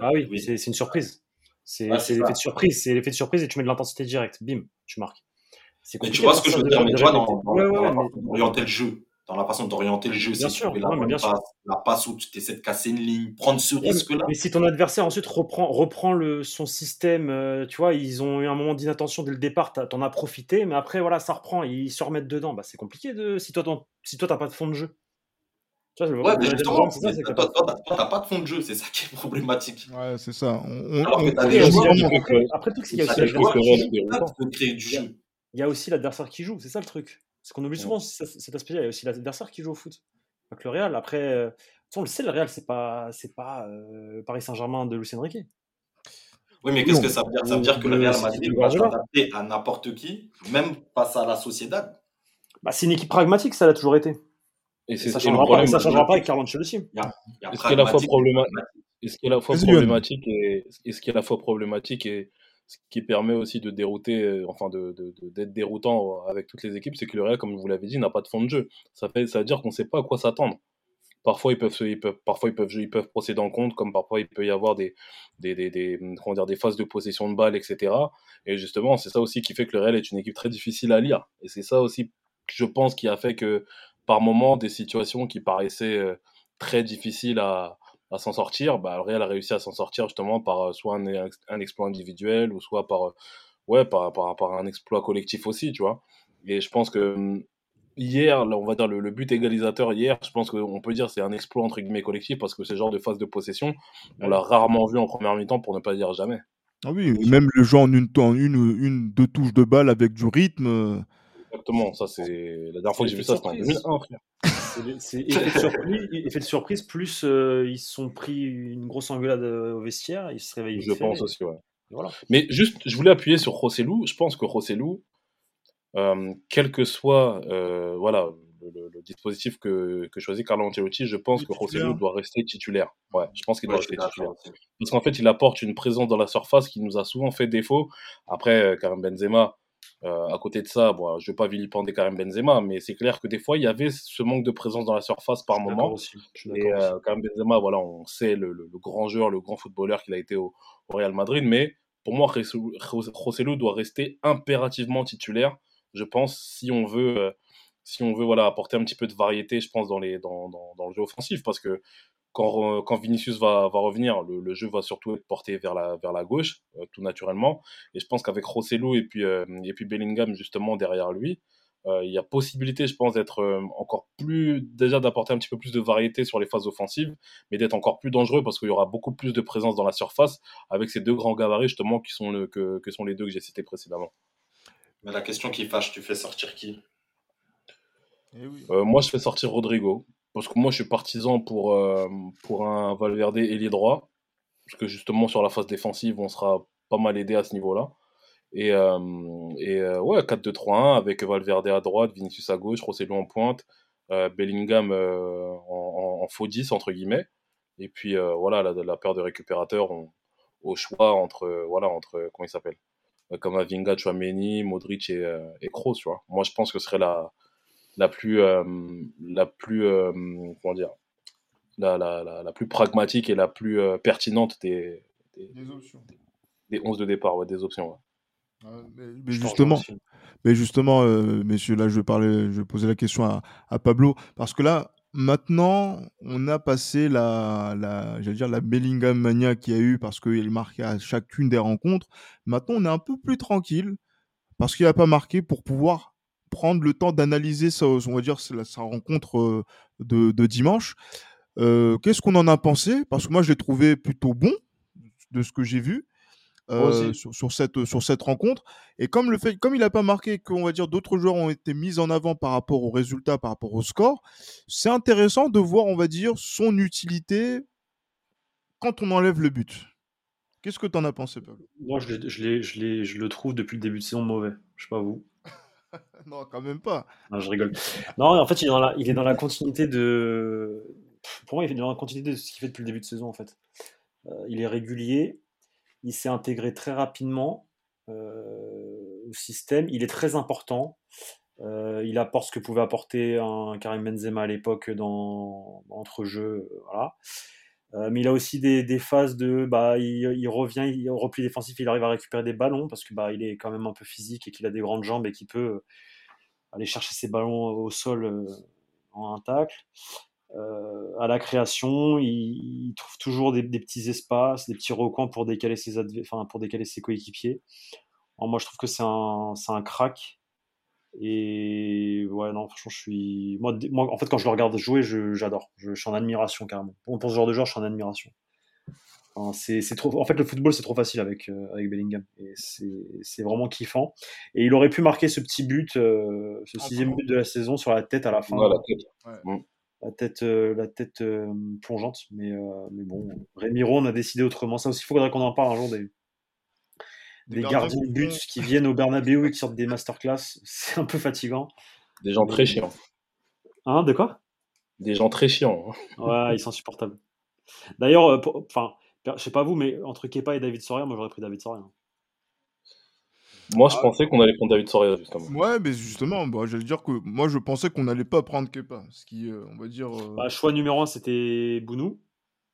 [SPEAKER 2] Ah oui, oui. c'est une surprise. C'est l'effet de surprise, c'est l'effet de surprise et tu mets de l'intensité directe, bim, tu marques.
[SPEAKER 3] Mais tu vois ce que je veux dire, mais tu vois, dans, le jeu, dans la façon d'orienter le jeu,
[SPEAKER 2] c'est sûr, la,
[SPEAKER 3] passe, la passe où tu essaies de casser une ligne, prendre ce risque-là.
[SPEAKER 2] Mais si ton adversaire ensuite reprend, reprend le, son système, euh, tu vois, ils ont eu un moment d'inattention dès le départ, t'en as profité, mais après, voilà, ça reprend, ils se remettent dedans. Bah, c'est compliqué de, si toi, si toi, t'as pas de fond de jeu.
[SPEAKER 3] Ouais, mais justement, toi, t'as pas de fond de jeu, c'est ça qui est problématique.
[SPEAKER 1] Ouais, c'est ça.
[SPEAKER 2] Après tout, il y a aussi l'adversaire qui joue, c'est ça le truc. C'est qu'on oublie souvent cet aspect-là. Il y a aussi l'adversaire qui joue au foot. Donc le Real, après, euh, on le sait, le Real, c'est pas, c'est pas euh, Paris Saint-Germain de Lucien Riquet.
[SPEAKER 3] Oui, mais qu'est-ce que ça veut dire? Ça veut dire que le Real Madrid va s'adapter à n'importe qui, même face à la Sociedad.
[SPEAKER 2] Bah, c'est une équipe pragmatique, ça l'a toujours été. Et, ça ne changera, pas, changera pas avec Carlo Ancelotti.
[SPEAKER 4] Est-ce qu'il est à la fois problématique est-ce qui est à la fois problématique et est-ce qui est à la fois problématique et ce qui permet aussi de dérouter, euh, enfin de, d'être déroutant avec toutes les équipes, c'est que le Real, comme vous l'avez dit, n'a pas de fond de jeu. Ça, fait, ça veut dire qu'on ne sait pas à quoi s'attendre. Parfois ils, peuvent, ils peuvent, parfois, ils peuvent, ils peuvent procéder en compte, comme parfois il peut y avoir des, des, des, des, comment dire, des phases de possession de balles, etc. Et justement, c'est ça aussi qui fait que le Real est une équipe très difficile à lire. Et c'est ça aussi, je pense, qui a fait que par moments, des situations qui paraissaient euh, très difficiles à, à s'en sortir, bah, le Real a réussi à s'en sortir justement par euh, soit un, un, exploit individuel ou soit par, euh, ouais, par, par, par, un exploit collectif aussi, tu vois. Et je pense que hum, hier, on va dire le, but égalisateur hier, je pense qu'on peut dire c'est un exploit entre guillemets collectif parce que ce genre de phase de possession, on l'a rarement vu en première mi-temps pour ne pas dire jamais.
[SPEAKER 1] Ah oui, même le jeu en une, en une, une, deux touches de balle avec du rythme. Euh.
[SPEAKER 4] Exactement, ça c'est la dernière fois que j'ai vu ça, c'était en 2001, frère.
[SPEAKER 2] C'est effet, de surprise, effet de surprise, plus euh, ils se sont pris une grosse engueulade euh, au vestiaire, ils se réveillent.
[SPEAKER 4] Je pense aussi, ouais. Voilà. Mais juste, je voulais appuyer sur Rossellou. Je pense que Rossellou, euh, quel que soit voilà, le, dispositif que, que, choisit Carlo Ancelotti, je pense que Rossellou doit rester titulaire. Ouais, je pense qu'il doit rester titulaire. Parce qu'en fait, il apporte une présence dans la surface qui nous a souvent fait défaut. Après, Karim Benzema, euh, à côté de ça, bon, je ne vais pas vilipender Karim Benzema, mais c'est clair que des fois, il y avait ce manque de présence dans la surface par moment. Et euh, Karim Benzema, voilà, on sait le, le, grand joueur, le grand footballeur qu'il a été au, Real Madrid, mais pour moi, Rosselló doit rester impérativement titulaire, je pense, si on veut, euh, si on veut voilà, apporter un petit peu de variété, je pense, dans, les, dans, dans, le jeu offensif, parce que quand, quand Vinicius va, va revenir, le, le, jeu va surtout être porté vers la, vers la gauche, euh, tout naturellement. Et je pense qu'avec Rosselló et puis, euh, et puis Bellingham, justement, derrière lui, euh, il y a possibilité, je pense, d'être encore plus, déjà d'apporter un petit peu plus de variété sur les phases offensives, mais d'être encore plus dangereux parce qu'il y aura beaucoup plus de présence dans la surface avec ces deux grands gabarits, justement, qui sont, le, que, que sont les deux que j'ai cités précédemment.
[SPEAKER 3] Mais la question qui fâche, tu fais sortir qui?
[SPEAKER 4] Eh oui. Moi, je fais sortir Rodrigo. Parce que moi, je suis partisan pour, euh, pour un Valverde ailier droit. Parce que justement, sur la phase défensive, on sera pas mal aidé à ce niveau-là. Et, euh, et euh, ouais, 4-2-3-1 avec Valverde à droite, Vinicius à gauche, Rosselló en pointe, Bellingham en, faux 10, entre guillemets. Et puis voilà, la, paire de récupérateurs au choix entre, voilà, entre comment il s'appelle? Comme Avinga, Chouameni, Modric et, et Kroos, tu vois. Moi, je pense que ce serait la, la plus, euh, la plus, euh, comment dire, la, la, la, plus pragmatique et la plus euh, pertinente des, des, options. Des 11 de départ, ouais, des options.
[SPEAKER 1] mais, justement, mais justement, messieurs, là, je vais parler, je vais poser la question à, à Pablo parce que là, maintenant, on a passé la, la j'allais dire la Bellingham mania qu'il y a eu parce qu'il marquait à chacune des rencontres. Maintenant, on est un peu plus tranquille parce qu'il n'a pas marqué pour pouvoir prendre le temps d'analyser sa, on va dire, sa rencontre euh, de, de dimanche. Euh, qu'est-ce qu'on en a pensé? Parce que moi, je l'ai trouvé plutôt bon de ce que j'ai vu. Euh, sur, sur, cette, sur cette rencontre. Et comme, le fait, comme il n'a pas marqué qu'on va dire d'autres joueurs ont été mis en avant par rapport au résultat, par rapport au score, c'est intéressant de voir, on va dire, son utilité quand on enlève le but. Qu'est-ce que tu en as pensé, Pablo?
[SPEAKER 2] Moi, je, je, je, je, le trouve depuis le début de saison mauvais. Je sais pas vous.
[SPEAKER 1] non, quand même pas.
[SPEAKER 2] Non, je rigole. Non, en fait, il est dans la, continuité de. Pour moi, il est dans la continuité de ce qu'il fait depuis le début de saison, en fait. Euh, il est régulier, il s'est intégré très rapidement euh, au système, il est très important. Euh, il apporte ce que pouvait apporter un Karim Benzema à l'époque dans entre jeux, voilà. Euh, mais il a aussi des, phases de, bah, il, revient, il repli défensif, il arrive à récupérer des ballons parce que bah, il est quand même un peu physique et qu'il a des grandes jambes et qu'il peut euh, aller chercher ses ballons au sol euh, en un tacle. À la création, il, trouve toujours des, petits espaces, des petits recoins pour décaler ses, pour décaler ses coéquipiers. Moi, je trouve que c'est un, c'est un crack. Et ouais, non, franchement, je suis. Moi, moi en fait, quand je le regarde jouer, j'adore. Je, je, suis en admiration carrément. Pour, ce genre de joueur, je suis en admiration. Enfin, c'est trop... En fait, le football, c'est trop facile avec, euh, avec Bellingham. Et c'est vraiment kiffant. Et il aurait pu marquer ce petit but, euh, ce ah, sixième but de la saison sur la tête à la fin. Ouais, la tête. Ouais. la tête, la tête plongeante. Mais, mais bon, Rémiro, on a décidé autrement. Ça aussi, il faudrait qu'on en parle un jour des, des, gardiens de but qui viennent au Bernabeu et qui sortent des masterclass. C'est un peu fatigant.
[SPEAKER 4] Des gens très chiants.
[SPEAKER 2] Hein, de quoi?
[SPEAKER 4] Des gens très chiants.
[SPEAKER 2] Hein. Ouais, ils sont insupportables. D'ailleurs, enfin, je sais pas vous, mais entre Kepa et David Soria, moi j'aurais pris David Soria. Hein.
[SPEAKER 4] Moi, je ah. pensais qu'on allait prendre David Soria, justement.
[SPEAKER 1] Ouais, mais justement, bah, j'allais dire que moi, je pensais qu'on n'allait pas prendre Kepa. Ce qui, euh, on va dire. Euh,
[SPEAKER 2] bah, choix numéro 1, c'était Bounou.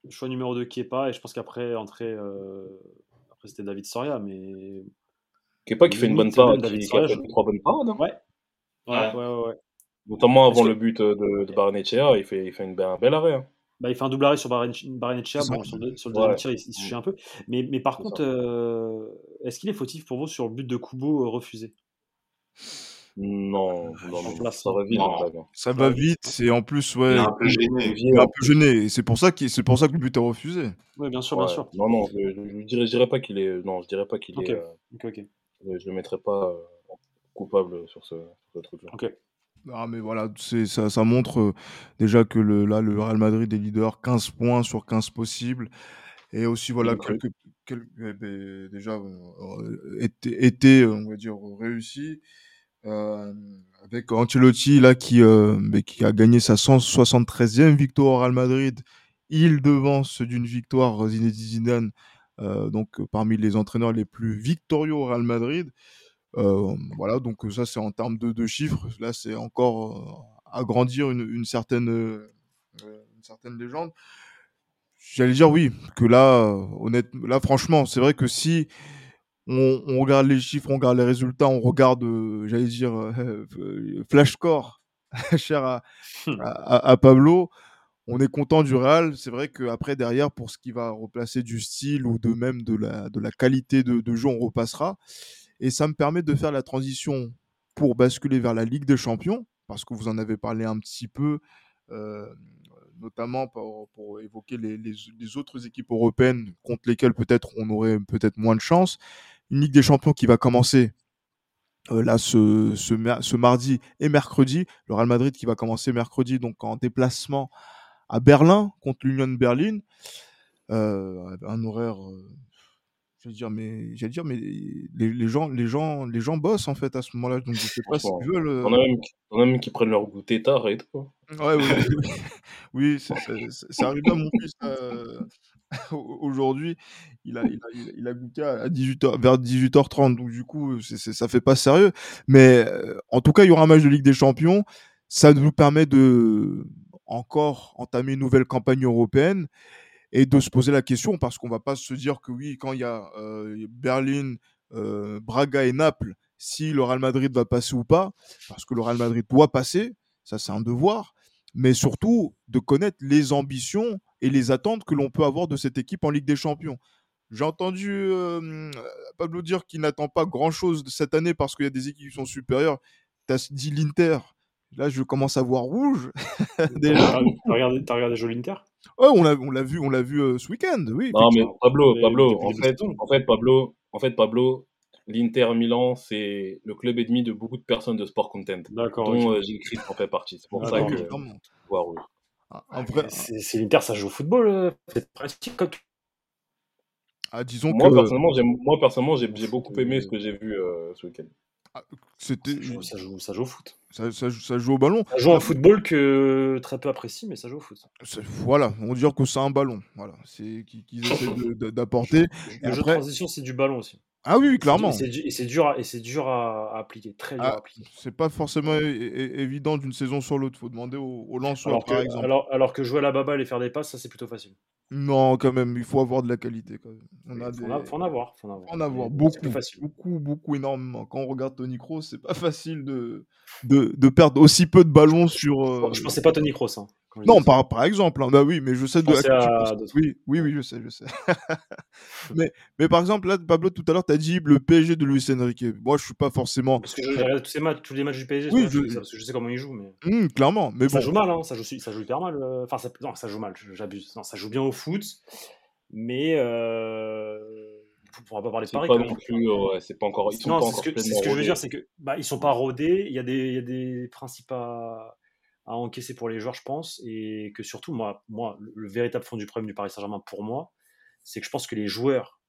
[SPEAKER 2] Choix numéro 2, Kepa. Et je pense qu'après, entrée, euh, après, c'était David Soria. Mais.
[SPEAKER 4] Kepa qui fait une bonne part, David qui, Soria, fait trois bonnes parades.
[SPEAKER 2] Ouais. Ouais, ouais, ouais.
[SPEAKER 4] Notamment avant le but de, de Barnechea, il fait, il fait une, un bel arrêt. Hein.
[SPEAKER 2] Bah, il fait un double arrêt sur Barrenetchea. Bon, sur le, sur le deuxième tir, il, se chie un peu. Mais, mais par contre, euh, est-ce qu'il est fautif pour vous sur le but de Kubo euh, refusé?
[SPEAKER 4] Non, non, ça va vite.
[SPEAKER 1] Ça va vite, et en plus, ouais,
[SPEAKER 3] il est un peu gêné.
[SPEAKER 1] Il est un peu gêné, c'est pour ça c'est pour ça que le but est refusé.
[SPEAKER 2] Oui, bien sûr, bien sûr.
[SPEAKER 4] Non, non, je, je, dirais, je dirais pas qu'il est, non, je dirais pas qu'il est. Euh,
[SPEAKER 2] ok,
[SPEAKER 4] Je, le mettrais pas coupable sur ce, ce truc-là.
[SPEAKER 2] Ok.
[SPEAKER 1] Ah, mais voilà, ça, ça montre euh, déjà que le, là, le Real Madrid est leader, 15 points sur 15 possibles. Et aussi, voilà, quelques, quelques eh ben, déjà, euh, été, été, on va dire, réussi. Euh, avec Ancelotti, là, qui, mais qui a gagné sa 173e victoire au Real Madrid. Il devance d'une victoire Zinedine Zidane, donc parmi les entraîneurs les plus victorieux au Real Madrid. Euh, voilà, donc ça c'est en termes de, chiffres. Là, c'est encore euh, agrandir une, certaine, euh, une certaine légende. J'allais dire oui, que là, honnêtement, là franchement, c'est vrai que si on, regarde les chiffres, on regarde les résultats, on regarde, j'allais dire, flash score, cher hmm. à, à, Pablo, on est content du Real. C'est vrai qu'après, derrière, pour ce qui va replacer du style ou de même de la, de la qualité de, de jeu, on repassera. Et ça me permet de faire la transition pour basculer vers la Ligue des Champions, parce que vous en avez parlé un petit peu, euh, notamment pour, évoquer les, autres équipes européennes contre lesquelles peut-être on aurait peut-être moins de chance. Une Ligue des Champions qui va commencer euh, là ce, ce, mardi et mercredi. Le Real Madrid qui va commencer mercredi, donc en déplacement à Berlin contre l'Union de Berlin. Euh, un horaire je dire, mais j'allais dire, mais les, les, gens, les gens, les gens bossent en fait à ce moment-là. Donc je sais pas si tu
[SPEAKER 4] veulent. On a même, on a même qui prennent leur goûter tard et tout.
[SPEAKER 1] Ouais, oui, oui, ça, arrive à mon fils euh, aujourd'hui. Il a, il, a, il a goûté à 18h, vers 18h30, donc du coup, c'est, ça fait pas sérieux. Mais euh, en tout cas, il y aura un match de Ligue des Champions. Ça nous permet de encore entamer une nouvelle campagne européenne et de se poser la question parce qu'on va pas se dire que oui, quand il y a euh, Berlin, Braga et Naples, si le Real Madrid va passer ou pas, parce que le Real Madrid doit passer, ça c'est un devoir, mais surtout de connaître les ambitions et les attentes que l'on peut avoir de cette équipe en Ligue des Champions. J'ai entendu euh, Pablo dire qu'il n'attend pas grand-chose cette année parce qu'il y a des équipes qui sont supérieures. Tu as dit l'Inter. Là, je commence à voir rouge.
[SPEAKER 2] Déjà. T'as regardé, as regardé Joli Inter
[SPEAKER 1] Ouais, on l'a, on l'a vu, on l'a vu euh, ce week-end, oui.
[SPEAKER 4] Non, mais Pablo, Pablo, en fait, en fait, Pablo, en fait, Pablo, l'Inter Milan, c'est le club ennemi de beaucoup de personnes de sport content.
[SPEAKER 2] D'accord.
[SPEAKER 4] Dont okay. euh, en fait partie. C'est pour ah, ça que. Wow, oui.
[SPEAKER 2] Ah, en vrai, c'est, l'Inter, ça joue au football. Euh, c'est pratique comme.
[SPEAKER 1] Ah, disons
[SPEAKER 4] moi,
[SPEAKER 1] que...
[SPEAKER 4] personnellement, moi, personnellement, j'ai, beaucoup aimé ce que j'ai vu euh, ce week-end.
[SPEAKER 1] Ah, c'était...
[SPEAKER 2] Ça joue, ça, joue, au foot.
[SPEAKER 1] Ça, ça, ça, joue au ballon.
[SPEAKER 2] Ça joue un football que très peu apprécie, mais ça joue au foot.
[SPEAKER 1] Voilà, on dire que c'est un ballon. Voilà, c'est qu'ils essaient d'apporter.
[SPEAKER 2] Le jeu de transition, c'est du ballon aussi.
[SPEAKER 1] Ah oui, clairement.
[SPEAKER 2] Et c'est dur, à, et c'est dur à, appliquer, très dur à ah, appliquer.
[SPEAKER 1] C'est pas forcément évident d'une saison sur l'autre. Faut demander au, au lanceur, par exemple.
[SPEAKER 2] Alors, alors, que jouer à la baballe et faire des passes, ça c'est plutôt facile.
[SPEAKER 1] Non, quand même, il faut avoir de la qualité. Quand même.
[SPEAKER 2] On a faut, faut, en avoir. Faut en avoir,
[SPEAKER 1] en avoir. beaucoup, beaucoup, beaucoup, énormément. Quand on regarde Tony Kroos, c'est pas facile de, de, de, perdre aussi peu de ballons sur. Euh...
[SPEAKER 2] Je pensais pas Tony Kroos. Hein.
[SPEAKER 1] Non, par, par exemple. Hein. Bah oui, mais je sais de Oui, oui, oui, je sais, je sais. mais, mais par exemple, là, Pablo, tout à l'heure, tu as dit le PSG de Luis Enrique. Moi, je suis pas forcément.
[SPEAKER 2] Parce que je regarde tous, matchs, tous les matchs du PSG, oui, je... parce que je sais comment ils jouent. Mais...
[SPEAKER 1] Mmh, clairement. Mais
[SPEAKER 2] ça joue mal, hein. ça, joue, ça joue hyper mal. Euh, enfin, ça... non, ça joue mal, j'abuse. Non, ça joue bien au foot, mais. Euh on va pas parler de Paris.
[SPEAKER 4] Pas non plus, ouais, c'est pas encore. Ils sont
[SPEAKER 2] non,
[SPEAKER 4] pas
[SPEAKER 2] encore ce que, ce que je veux dire, c'est que bah, ils sont pas rodés. Il y a des, il y a des principes à à encaisser pour les joueurs, je pense, et que surtout, moi, moi le, véritable fond du problème du Paris Saint-Germain pour moi, c'est que je pense que les joueurs,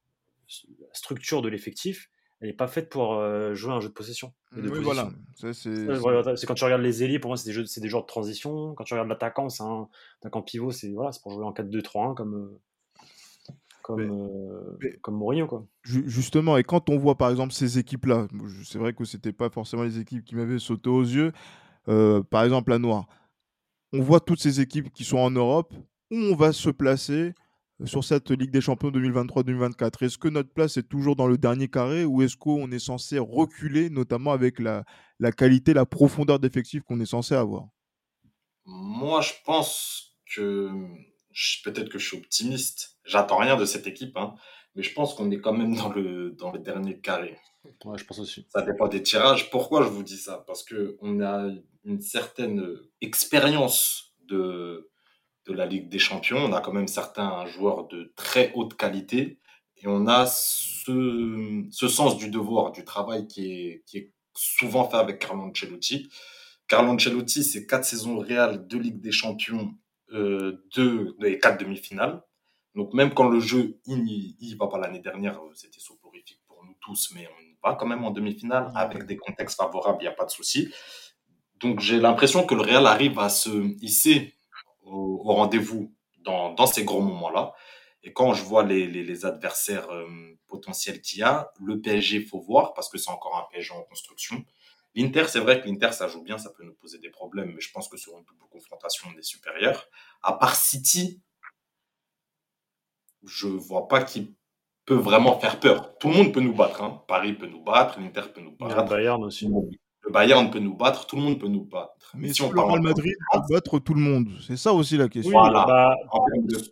[SPEAKER 2] la structure de l'effectif, elle n'est pas faite pour euh, jouer un jeu de possession.
[SPEAKER 1] oui, voilà.
[SPEAKER 2] C'est quand tu regardes les ailiers, pour moi, c'est des, jeux, des joueurs de transition. Quand tu regardes l'attaquant, c'est un attaquant pivot, c'est voilà, pour jouer en 4-2-3-1 comme, euh, comme, euh, comme Mourinho. Quoi.
[SPEAKER 1] Justement, et quand on voit par exemple ces équipes-là, c'est vrai que c'était pas forcément les équipes qui m'avaient sauté aux yeux, par exemple la Noire, on voit toutes ces équipes qui sont en Europe, où on va se placer sur cette Ligue des Champions 2023-2024 Est-ce que notre place est toujours dans le dernier carré ou est-ce qu'on est censé reculer, notamment avec la, qualité, la profondeur d'effectifs qu'on est censé avoir?
[SPEAKER 3] Moi, je pense que peut-être que je suis optimiste. J'attends rien de cette équipe, hein, mais je pense qu'on est quand même dans le, dans le dernier carré.
[SPEAKER 2] Ouais, je pense aussi.
[SPEAKER 3] Ça dépend des tirages. Pourquoi je vous dis ça? Parce qu'on a une certaine expérience de, de la Ligue des Champions. On a quand même certains joueurs de très haute qualité et on a ce, ce sens du devoir, du travail qui est, qui est souvent fait avec Carlo Ancelotti. Carlo Ancelotti, c'est quatre saisons réelles de Ligue des Champions, euh, deux et quatre demi-finales. Donc même quand le jeu il, va pas l'année dernière, c'était soporifique pour nous tous, mais on va quand même en demi-finale avec des contextes favorables, il n'y a pas de souci. Donc j'ai l'impression que le Real arrive à se hisser au, rendez-vous dans, dans, ces gros moments-là. Et quand je vois les, les, les adversaires euh, potentiels qu'il y a, le PSG, faut voir parce que c'est encore un PSG en construction. L'Inter, c'est vrai que l'Inter, ça joue bien, ça peut nous poser des problèmes, mais je pense que sur une double confrontation, on est supérieur. À part City, je vois pas qui peut vraiment faire peur. Tout le monde peut nous battre. Hein. Paris peut nous battre, l'Inter peut nous battre.
[SPEAKER 2] Le Bayern aussi
[SPEAKER 3] le Bayern peut nous battre, tout le monde peut nous battre.
[SPEAKER 1] Mais si on parle Real Madrid peut battre tout le monde C'est ça aussi la question.
[SPEAKER 3] Bah,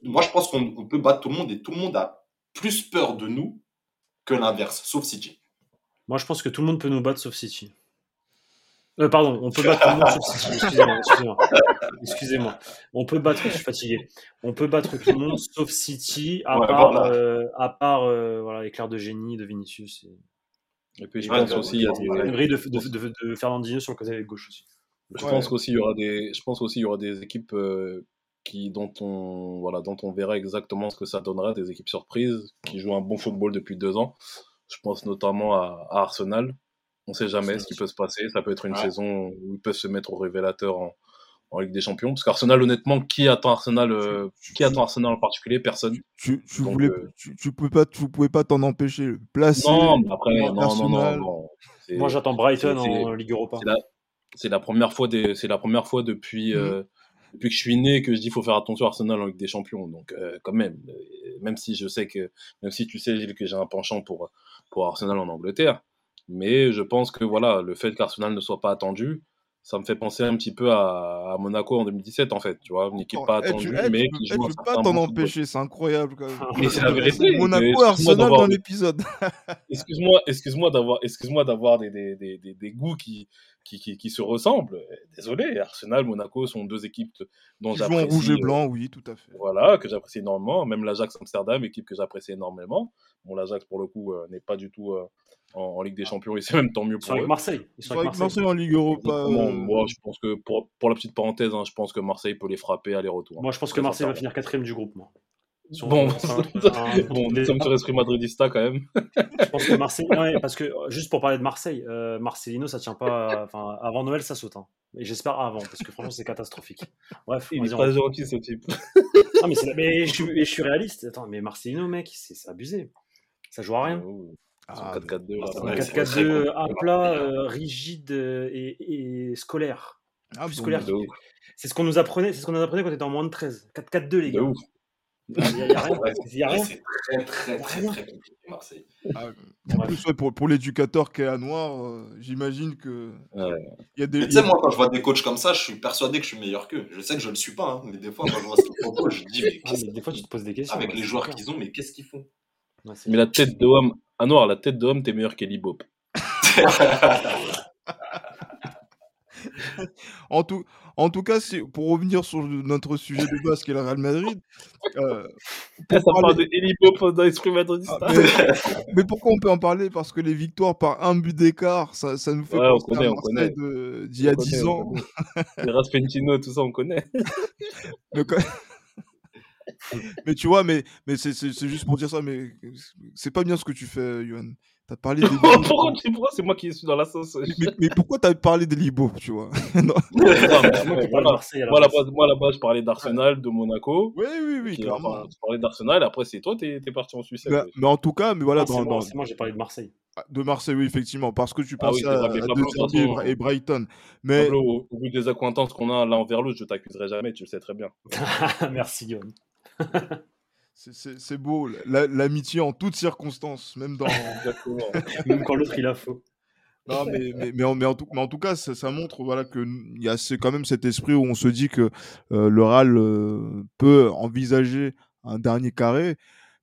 [SPEAKER 3] moi, je pense qu'on peut battre tout le monde et tout le monde a plus peur de nous que l'inverse, sauf City.
[SPEAKER 2] Moi, je pense que tout le monde peut nous battre sauf City. Euh, pardon, on peut battre tout le monde sauf City. Excusez-moi. Excusez-moi. On peut battre, je suis fatigué. On peut battre tout le monde sauf City, à part, euh, à part euh, voilà, éclair de génie de Vinicius. Et...
[SPEAKER 4] Et puis je pense aussi il y a
[SPEAKER 2] des... de, de, de, Fernandinho sur le côté gauche aussi.
[SPEAKER 4] Je pense qu'aussi il y aura des, je pense aussi il y aura des équipes euh, qui dont on voilà dont on verra exactement ce que ça donnera, des équipes surprises qui jouent un bon football depuis deux ans. Je pense notamment à, Arsenal. On ne sait jamais ce qui peut se passer. Ça peut être une saison où ils peuvent se mettre au révélateur en, en Ligue des Champions. Parce qu'Arsenal, honnêtement, qui attend Arsenal, euh, qui attend Arsenal en particulier? Personne.
[SPEAKER 1] Tu, tu, voulais, euh, tu, tu, pouvais pas, tu pouvais pas t'en empêcher. Placer.
[SPEAKER 4] Non, mais après, non, non, non, non,
[SPEAKER 2] Moi, j'attends Brighton en Ligue Europa.
[SPEAKER 4] C'est la, première fois, c'est la première fois depuis, mmh. euh, depuis que je suis né que je dis faut faire attention à Arsenal en Ligue des Champions. Donc, quand même, même si je sais que, même si tu sais, Gilles, que j'ai un penchant pour, pour Arsenal en Angleterre, mais je pense que voilà, le fait qu'Arsenal ne soit pas attendu, ça me fait penser un petit peu à, Monaco en 2017 en fait, tu vois, une équipe pas attendue mais qui joue
[SPEAKER 1] tu peux pas t'en empêcher, c'est incroyable quand même.
[SPEAKER 4] Mais c'est la vérité.
[SPEAKER 1] Monaco Arsenal dans l'épisode.
[SPEAKER 4] excuse-moi, excuse-moi d'avoir excuse-moi d'avoir des, des, des, des, goûts qui, qui, qui, qui, se ressemblent. Désolé, Arsenal, Monaco sont deux équipes dont j'apprécie.
[SPEAKER 1] rouge et blanc, oui, tout à fait.
[SPEAKER 4] Voilà, que j'apprécie énormément, même l'Ajax Amsterdam, équipe que j'apprécie énormément. Bon, l'Ajax pour le coup euh, n'est pas du tout euh, en, Ligue des. Champions et c'est même tant mieux pour
[SPEAKER 2] avec Marseille.
[SPEAKER 1] Ils sont, avec Marseille. en Ligue Europa.
[SPEAKER 4] Euh. Moi, je pense que pour, pour la petite parenthèse, hein, je pense que Marseille peut les frapper aller-retour.
[SPEAKER 2] Moi, je pense que Marseille va finir quatrième du groupe. Moi.
[SPEAKER 4] bon, bon, nous sommes sur Esprit Madridista quand même.
[SPEAKER 2] je pense que Marseille, ouais, parce que juste pour parler de Marseille, euh, Marcelino, ça tient pas. Enfin, avant Noël, ça saute. Hein. Et j'espère avant, parce que franchement, c'est catastrophique. Bref,
[SPEAKER 4] il est pas gentil ce type.
[SPEAKER 2] non, mais, mais, je suis, je suis réaliste. Attends, mais Marcelino, mec, c'est abusé. Ça joue à rien.
[SPEAKER 4] Ah, 4-4-2.
[SPEAKER 2] 4-4-2 à plat, euh, rigide euh, et, et scolaire. Ah, scolaire. C'est ce qu'on nous apprenait, c'est ce qu'on nous apprenait quand on était en moins de 13. 4-4-2 les gars. Il n'y a, rien.
[SPEAKER 3] Il y a rien. C'est très très très très compliqué Marseille.
[SPEAKER 1] Ah, en plus, ouais, pour, pour l'éducateur qui est à Noir, euh, j'imagine que.
[SPEAKER 3] Ouais. Il y a des. Tu sais, moi, quand je vois des coachs comme ça, je suis persuadé que je suis meilleur qu'eux. Je sais que je le suis pas, hein, mais des fois, quand je vois ce qu'ils font, je dis mais,
[SPEAKER 2] ah, mais des fois, tu te poses des questions.
[SPEAKER 3] Avec les joueurs qu'ils ont, mais qu'est-ce qu'ils font?
[SPEAKER 4] Mais la tête de homme ah noir, la tête d'homme, t'es meilleur qu'Eli Bob.
[SPEAKER 1] En tout, en tout cas, pour revenir sur notre sujet de base qui est le Real Madrid, euh,
[SPEAKER 4] Ça
[SPEAKER 1] pour
[SPEAKER 4] parle
[SPEAKER 1] parler.
[SPEAKER 4] de Elibo pendant l'esprit
[SPEAKER 1] Ah,
[SPEAKER 4] madridista.
[SPEAKER 1] mais, mais pourquoi on peut en parler? Parce que les victoires par un but d'écart, ça, ça nous fait
[SPEAKER 4] Ouais,
[SPEAKER 1] penser à
[SPEAKER 4] connaît, on
[SPEAKER 1] Marseille
[SPEAKER 4] connaît.
[SPEAKER 1] de- d'il y a
[SPEAKER 4] On connaît,
[SPEAKER 1] 10
[SPEAKER 4] on
[SPEAKER 1] ans.
[SPEAKER 4] Les Raspentino, tout ça, on connaît.
[SPEAKER 1] mais tu vois, mais, mais c'est juste pour dire ça, mais c'est pas bien ce que tu fais, Yohan. T'as parlé des
[SPEAKER 4] pourquoi,
[SPEAKER 1] libos.
[SPEAKER 4] tu- pourquoi c'est moi qui suis dans la sauce?
[SPEAKER 1] Mais, mais pourquoi t'as parlé des libos, tu vois? Non.
[SPEAKER 4] Non, mais
[SPEAKER 2] moi. Marseille à la
[SPEAKER 4] Moi,
[SPEAKER 2] base.
[SPEAKER 4] base, je parlais d'Arsenal, de Monaco.
[SPEAKER 1] Oui, oui, oui, clairement.
[SPEAKER 4] enfin, tu parlais d'Arsenal, après, c'est toi, t'es es parti en Suisse.
[SPEAKER 1] Mais, mais en tout cas, mais voilà, dans,
[SPEAKER 2] moi,
[SPEAKER 1] dans-
[SPEAKER 2] moi, j'ai parlé de Marseille.
[SPEAKER 1] de Marseille, oui, effectivement, parce que tu
[SPEAKER 4] Ah oui,
[SPEAKER 1] pensais
[SPEAKER 4] c'est vrai,
[SPEAKER 1] à, à
[SPEAKER 4] Pablo,
[SPEAKER 1] et, Brighton. Mais
[SPEAKER 4] Pablo, au, vu des accointances qu'on a l'un envers l'autre, je t'accuserai jamais, tu le sais très bien.
[SPEAKER 2] Merci, Guillaume.
[SPEAKER 1] C'est- beau, la- l'amitié en toutes circonstances, même dans.
[SPEAKER 2] Même quand l'autre il a faux.
[SPEAKER 1] Non, mais, mais, mais, en, mais en tout, mais en tout cas, ça, ça montre voilà, qu'il y a quand même cet esprit où on se dit que euh, le RAL euh, peut envisager un dernier carré.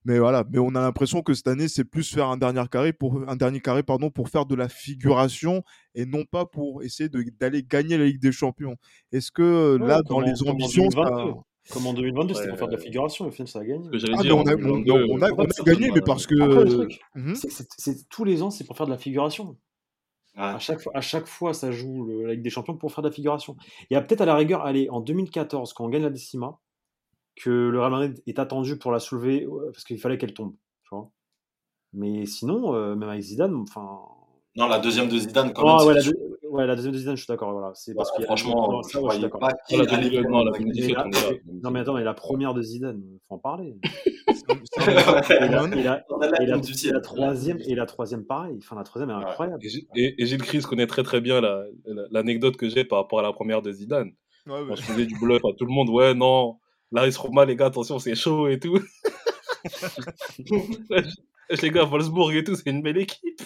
[SPEAKER 1] Mais voilà, mais on a l'impression que cette année, c'est plus faire un dernier carré pour un dernier carré pardon pour faire de la figuration et non pas pour essayer d'aller gagner la Ligue des Champions. Est-ce que euh,
[SPEAKER 2] Ouais,
[SPEAKER 1] là, dans les ambitions, ça...
[SPEAKER 2] 2022. Comme en 2022, c'était pour faire de la figuration, au final, ça a gagné.
[SPEAKER 1] Ah,
[SPEAKER 4] dire,
[SPEAKER 1] on a, on,
[SPEAKER 4] 2022,
[SPEAKER 1] on a,
[SPEAKER 2] En
[SPEAKER 1] on
[SPEAKER 2] fait,
[SPEAKER 1] a gagné, mais
[SPEAKER 4] euh,
[SPEAKER 1] parce que.
[SPEAKER 2] Après, le truc,
[SPEAKER 1] Mhm.
[SPEAKER 2] c'est- c'est- c'est- tous les ans, c'est pour faire de la figuration.
[SPEAKER 3] Ouais.
[SPEAKER 2] À chaque, fois, à chaque fois, ça joue le- la Ligue des Champions pour faire de la figuration. Il y a peut-être à la rigueur, allez, en 2014, quand on gagne la décima, que le Real Madrid est attendu pour la soulever euh, parce qu'il fallait qu'elle tombe. Tu vois Mais sinon, euh, même avec Zidane, enfin.
[SPEAKER 3] Non, la deuxième de Zidane, quand
[SPEAKER 2] Ah,
[SPEAKER 3] même.
[SPEAKER 2] ouais, la, deux- ouais, la deuxième de Zidane, je suis d'accord. Voilà. C'est parce a-
[SPEAKER 3] franchement,
[SPEAKER 2] non,
[SPEAKER 3] je
[SPEAKER 2] ouais, suis d'accord.
[SPEAKER 3] pas qui
[SPEAKER 4] la
[SPEAKER 3] allait
[SPEAKER 4] 2000,
[SPEAKER 3] faire
[SPEAKER 4] non, la
[SPEAKER 3] la-
[SPEAKER 4] 2017,
[SPEAKER 2] Mais. Non, attends, mais la première de Zidane, faut en parler. Et la, et et et troisième, et la troisième, pareil. Enfin, la troisième est
[SPEAKER 3] Ouais.
[SPEAKER 2] incroyable.
[SPEAKER 4] Et, Gilles- et, et Gilles Chris connaît très très bien la- la- l'anecdote que j'ai par rapport à la première de Zidane.
[SPEAKER 1] Ouais, ouais.
[SPEAKER 4] Quand je faisais du bluff à tout le monde, ouais, non, là, ils seront mal, les gars, attention, c'est chaud et tout. les gars, Wolfsburg et tout, c'est une belle équipe.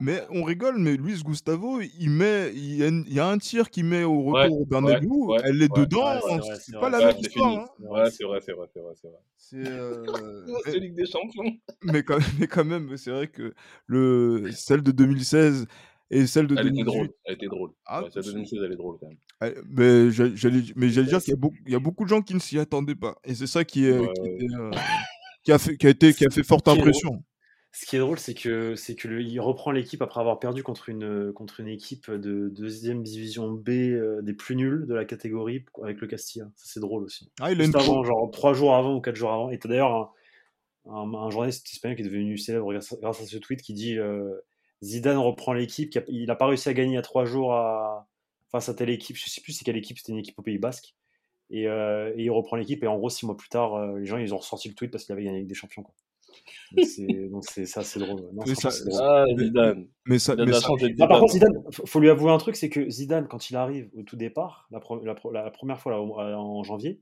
[SPEAKER 1] Mais on rigole, mais Luis Gustavo, il met, il y a, une- il y a un tir qu'il met au
[SPEAKER 4] Ouais,
[SPEAKER 1] retour au Bernabeu,
[SPEAKER 4] ouais, ouais,
[SPEAKER 1] elle est dedans,
[SPEAKER 2] Ouais, c'est
[SPEAKER 1] pas la
[SPEAKER 4] Ouais,
[SPEAKER 1] même histoire. hein.
[SPEAKER 4] Ouais, c'est vrai, c'est vrai, c'est vrai, c'est vrai.
[SPEAKER 1] C'est, euh,
[SPEAKER 4] Ligue des Champions?
[SPEAKER 1] mais, quand, mais quand même, c'est vrai que le, celle de 2016 et celle de
[SPEAKER 4] Elle était
[SPEAKER 1] 2018.
[SPEAKER 4] drôle, elle était drôle.
[SPEAKER 1] Ah,
[SPEAKER 4] ouais, celle de
[SPEAKER 1] c'est-
[SPEAKER 4] 2016, elle est drôle quand même.
[SPEAKER 1] elle- mais j'a- j'allais, mais j'allais dire qu'il y a beaucoup, il y a beaucoup de gens qui ne s'y attendaient pas, et c'est ça qui, est, qui, était, euh, qui a fait, qui a été, qui a fait forte impression.
[SPEAKER 2] Ce qui est drôle, c'est que c'est que le- il reprend l'équipe après avoir perdu contre une contre une équipe de deuxième division B euh, des plus nuls de la catégorie avec le Castilla. Ça c'est drôle aussi.
[SPEAKER 1] Ah, il
[SPEAKER 2] Juste avant, genre trois jours avant ou quatre jours avant. Et t'as d'ailleurs un, un- un journaliste espagnol qui est devenu célèbre grâce, grâce à ce tweet qui dit euh, Zidane reprend l'équipe. Il n'a pas réussi à gagner a trois jours à, face à telle équipe. Je sais plus c'est quelle équipe. C'était une équipe au Pays Basque. Et, euh, et il reprend l'équipe. Et en gros, six mois plus tard, les gens ils ont ressorti le tweet parce qu'il avait gagné avec des champions. Quoi. Donc c'est ça, c'est drôle. Non,
[SPEAKER 1] Mais ça-
[SPEAKER 2] drôle.
[SPEAKER 4] Ah, Zidane.
[SPEAKER 1] mais ça, mais
[SPEAKER 2] Ah, par contre,
[SPEAKER 4] Zidane.
[SPEAKER 2] F- faut lui avouer un truc, c'est que Zidane, quand il arrive au tout départ, la, pre- la pre- la première fois là, au- en janvier,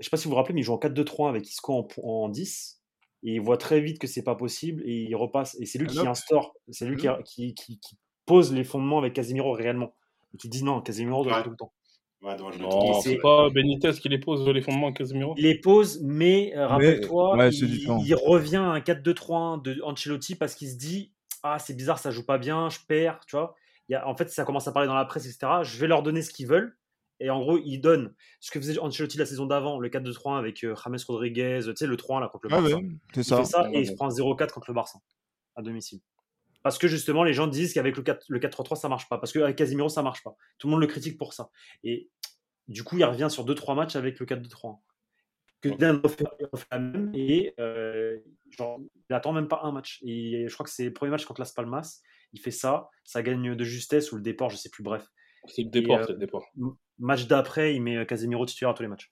[SPEAKER 2] je sais pas si vous vous rappelez, mais il joue en 4-2-3 avec Isco en, po- en 10, et il voit très vite que c'est pas possible, et il repasse, et c'est lui qui instaure, c'est lui qui, qui, qui- qui pose les fondements avec Casemiro réellement, et qui dit non, Casemiro doit
[SPEAKER 3] Ouais.
[SPEAKER 2] jouer tout le temps.
[SPEAKER 3] Ouais, donc je le
[SPEAKER 4] Non,
[SPEAKER 3] trouve.
[SPEAKER 2] c'est-
[SPEAKER 4] pas Benitez qui les pose les fondements Casemiro
[SPEAKER 2] Il les pose, mais euh, rappelle-toi,
[SPEAKER 1] ouais,
[SPEAKER 2] il, il revient à un 4-2-3-1 de Ancelotti parce qu'il se dit Ah, c'est bizarre, ça joue pas bien, je perds, tu vois. Il y a, en fait, ça commence à parler dans la presse, etc. Je vais leur donner ce qu'ils veulent. Et en gros, il donne ce que faisait Ancelotti la saison d'avant, le 4-2-3-1 avec euh, James Rodriguez, tu sais, le 3-1 là contre le
[SPEAKER 1] Ah
[SPEAKER 2] Barça.
[SPEAKER 1] ouais, c'est
[SPEAKER 2] Il
[SPEAKER 1] ça.
[SPEAKER 2] fait ça
[SPEAKER 4] Ouais,
[SPEAKER 2] et il se prend 0-4 contre le Barça à domicile. Parce que justement, les gens disent qu'avec le 4 le 4-3-3, ça marche pas. Parce qu'avec Casimiro, ça marche pas. Tout le monde le critique pour ça. Et du coup, il revient sur 2-3 matchs avec le 4-2-3. Que Dan refait, la même et euh, genre, il attend même pas un match. Et je crois que c'est le premier match contre Las Palmas. Il fait ça, ça gagne de justesse ou le déport, je sais plus. Bref,
[SPEAKER 4] C'est le départ,
[SPEAKER 2] euh,
[SPEAKER 4] c'est le départ.
[SPEAKER 2] match d'après, il met Casemiro titulaire à tous les matchs.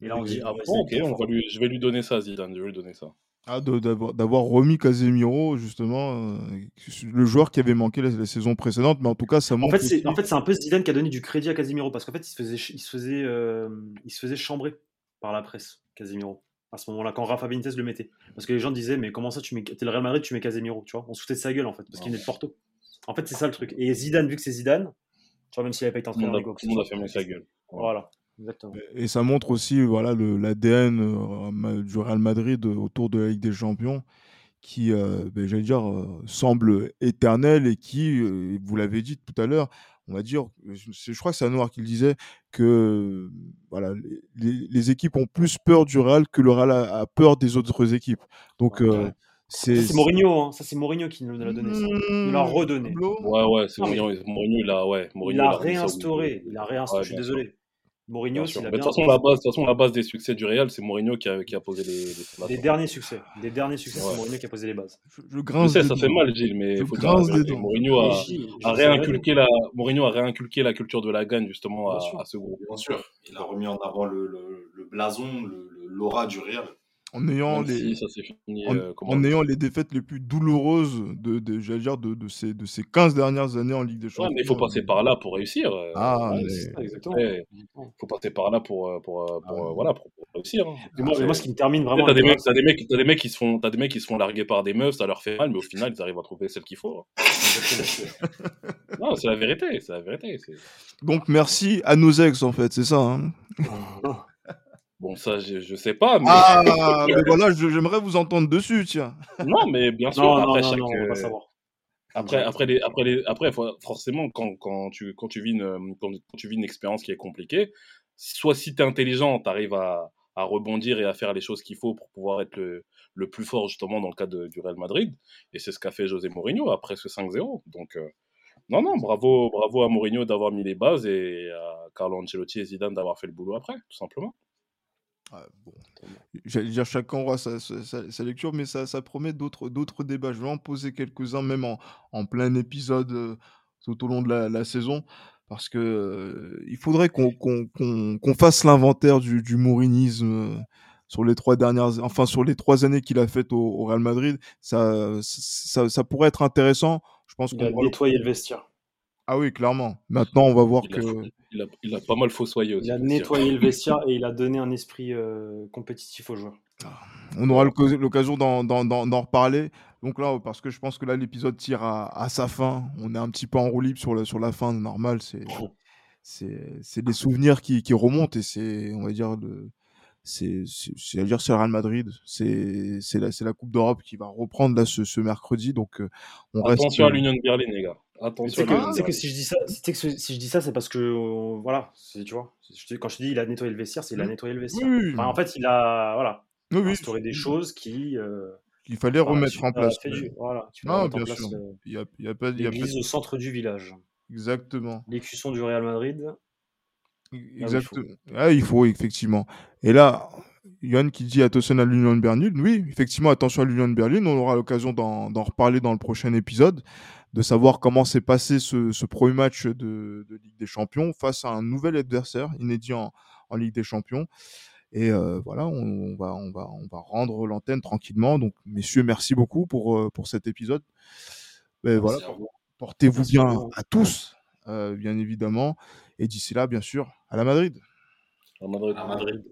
[SPEAKER 2] Et là, on dit ah ouais,
[SPEAKER 4] Bon, ok, on va lui, je vais lui donner ça Zidane, je vais lui donner ça.
[SPEAKER 1] Ah, d'avoir d'avoir remis Casemiro, justement, euh, le joueur qui avait manqué la, la saison précédente, mais en tout cas, ça
[SPEAKER 2] En
[SPEAKER 1] montre.
[SPEAKER 2] fait, c'est en fait, c'est un peu Zidane qui a donné du crédit à Casemiro parce qu'en fait, il se faisait, il se faisait, euh, il se faisait chambrer par la presse, Casemiro, à ce moment-là, quand Rafa Benitez le mettait. Parce que les gens disaient, mais comment ça, tu mets, t'es le Real Madrid, tu mets Casemiro, tu vois? On se foutait de sa gueule, en fait, parce qu'il venait de Porto. En fait, c'est ça le truc. Et Zidane, vu que c'est Zidane, tu vois, même s'il n'avait pas été entraîneur
[SPEAKER 4] tout le monde a fermé sa gueule.
[SPEAKER 2] Voilà, exactement.
[SPEAKER 1] Et ça montre aussi voilà, le- l'ADN euh, du Real Madrid euh, autour de la Ligue des Champions, qui, ben, j'allais dire, semble éternel et qui, vous l'avez dit tout à l'heure, on va dire, je, crois que c'est Noir qui le disait, que voilà, les, équipes ont plus peur du Real que le Real a, peur des autres équipes. Donc,
[SPEAKER 2] c'est Mourinho, hein. ça c'est Mourinho qui nous l'a donné, ça. nous l'a mmh, redonné.
[SPEAKER 4] Ouais, ouais, c'est Mourinho, Mourinho, il a, ouais,
[SPEAKER 2] Mourinho, il a réinstauré, il a réinstauré, je suis désolé. Mourinho,
[SPEAKER 4] c'est la, de toute façon, la base, de toute façon, la base des succès du Real, c'est Mourinho qui a, qui a, posé les,
[SPEAKER 2] les, les derniers succès. Les derniers succès, c'est Mourinho qui a posé les bases.
[SPEAKER 1] Je, je grince.
[SPEAKER 4] Je sais, ça fait mal, Gilles, mais il faut dire Mourinho a, a réinculqué la, Mourinho a réinculqué la culture de la gagne justement à, à, ce groupe.
[SPEAKER 3] Bien sûr. Il a remis en avant le, le, le blason, l'aura du Real
[SPEAKER 1] en ayant les euh, en, ayant les défaites les plus douloureuses de de dire de, de, ces de ces 15 dernières années en Ligue des Champions.
[SPEAKER 4] Ouais, mais il faut passer par là pour réussir. Euh, ah, mais... exactement. Il faut passer par là pour euh, pour, pour, ah, voilà pour, réussir. Hein.
[SPEAKER 2] moi, moi, ce qui me termine vraiment
[SPEAKER 4] t'as des mecs t'as des mecs t'as des mecs qui se font t'as des mecs qui se font larguer par des meufs, ça leur fait mal, mais au final ils arrivent à trouver celle qu'il faut. Hein. non, c'est la vérité, c'est la vérité.
[SPEAKER 1] Donc merci à nos ex en fait, c'est ça. Hein
[SPEAKER 4] Bon, ça, je, je sais pas. Mais...
[SPEAKER 1] Ah, mais voilà, j'aimerais vous entendre dessus, tiens.
[SPEAKER 4] Non, mais bien sûr, après chaque. Non, non, savoir. Après, après, les, après, les, après, forcément, quand, quand, tu, quand, tu vis une, quand, tu vis une expérience qui est compliquée, soit si tu es intelligent, tu arrives à, à, rebondir et à faire les choses qu'il faut pour pouvoir être le, le, plus fort, justement, dans le cas de, du Real Madrid. Et c'est ce qu'a fait José Mourinho après ce 5-0. Donc, euh, non, non, bravo, bravo à Mourinho d'avoir mis les bases et à Carlo Ancelotti et Zidane d'avoir fait le boulot après, tout simplement.
[SPEAKER 1] Ah, bon. J'allais dire chacun aura sa, sa, lecture, mais ça, ça promet d'autres, d'autres débats. Je vais en poser quelques-uns, même en, en plein épisode euh, tout au long de la, la saison, parce que euh, il faudrait qu'on, qu'on, qu'on, fasse l'inventaire du, du mourinisme euh, sur les trois dernières, enfin sur les trois années qu'il a faites au, au, Real Madrid. Ça, ça, ça, pourrait être intéressant. Je pense
[SPEAKER 2] qu'on va nettoyer le vestiaire.
[SPEAKER 1] Ah oui, clairement. Maintenant, on va voir que.
[SPEAKER 4] Il, a, il, a, pas mal fossoyé aussi.
[SPEAKER 2] Il a nettoyé le vestiaire et il a donné un esprit euh, compétitif aux joueurs. Ah,
[SPEAKER 1] on aura l'occasion d'en reparler. Donc là, parce que je pense que là, l'épisode tire à, à, sa fin. On est un petit peu en roue libre sur, le, sur la fin, normal. C'est des souvenirs qui, qui, remontent et c'est, on va dire, le, c'est à dire c'est le Real Madrid c'est la c'est la Coupe d'Europe qui va reprendre là ce, ce mercredi donc euh,
[SPEAKER 4] on attention à l'Union de Berlin les gars Attention.
[SPEAKER 2] C'est que, si je dis ça, que si je dis ça, c'est parce que euh, voilà, tu vois. Quand je dis il a nettoyé le vestiaire, c'est il a nettoyé le vestiaire. en fait, il a voilà, oui, instauré des choses qui. Euh,
[SPEAKER 1] il fallait remettre en place.
[SPEAKER 2] voilà,
[SPEAKER 1] non, bien sûr. il y a, il y a pas.
[SPEAKER 2] L'église au centre du village.
[SPEAKER 1] Exactement.
[SPEAKER 2] L'écusson du Real Madrid.
[SPEAKER 1] Exactement. Ah, il faut effectivement. Et là, Yann qui dit attention à l'Union de Berlin. Oui, effectivement, attention à l'Union de Berlin. On aura l'occasion d'en reparler dans le prochain épisode de savoir comment s'est passé ce, premier match de, Ligue des Champions face à un nouvel adversaire inédit en, Ligue des Champions. Et euh, voilà, on, va, on, va, on va rendre l'antenne tranquillement. Donc, messieurs, merci beaucoup pour, euh, pour cet épisode. voilà, portez-vous bien à tous, euh, bien évidemment. Et d'ici là, bien sûr, à la Madrid.
[SPEAKER 4] À Madrid. À Madrid.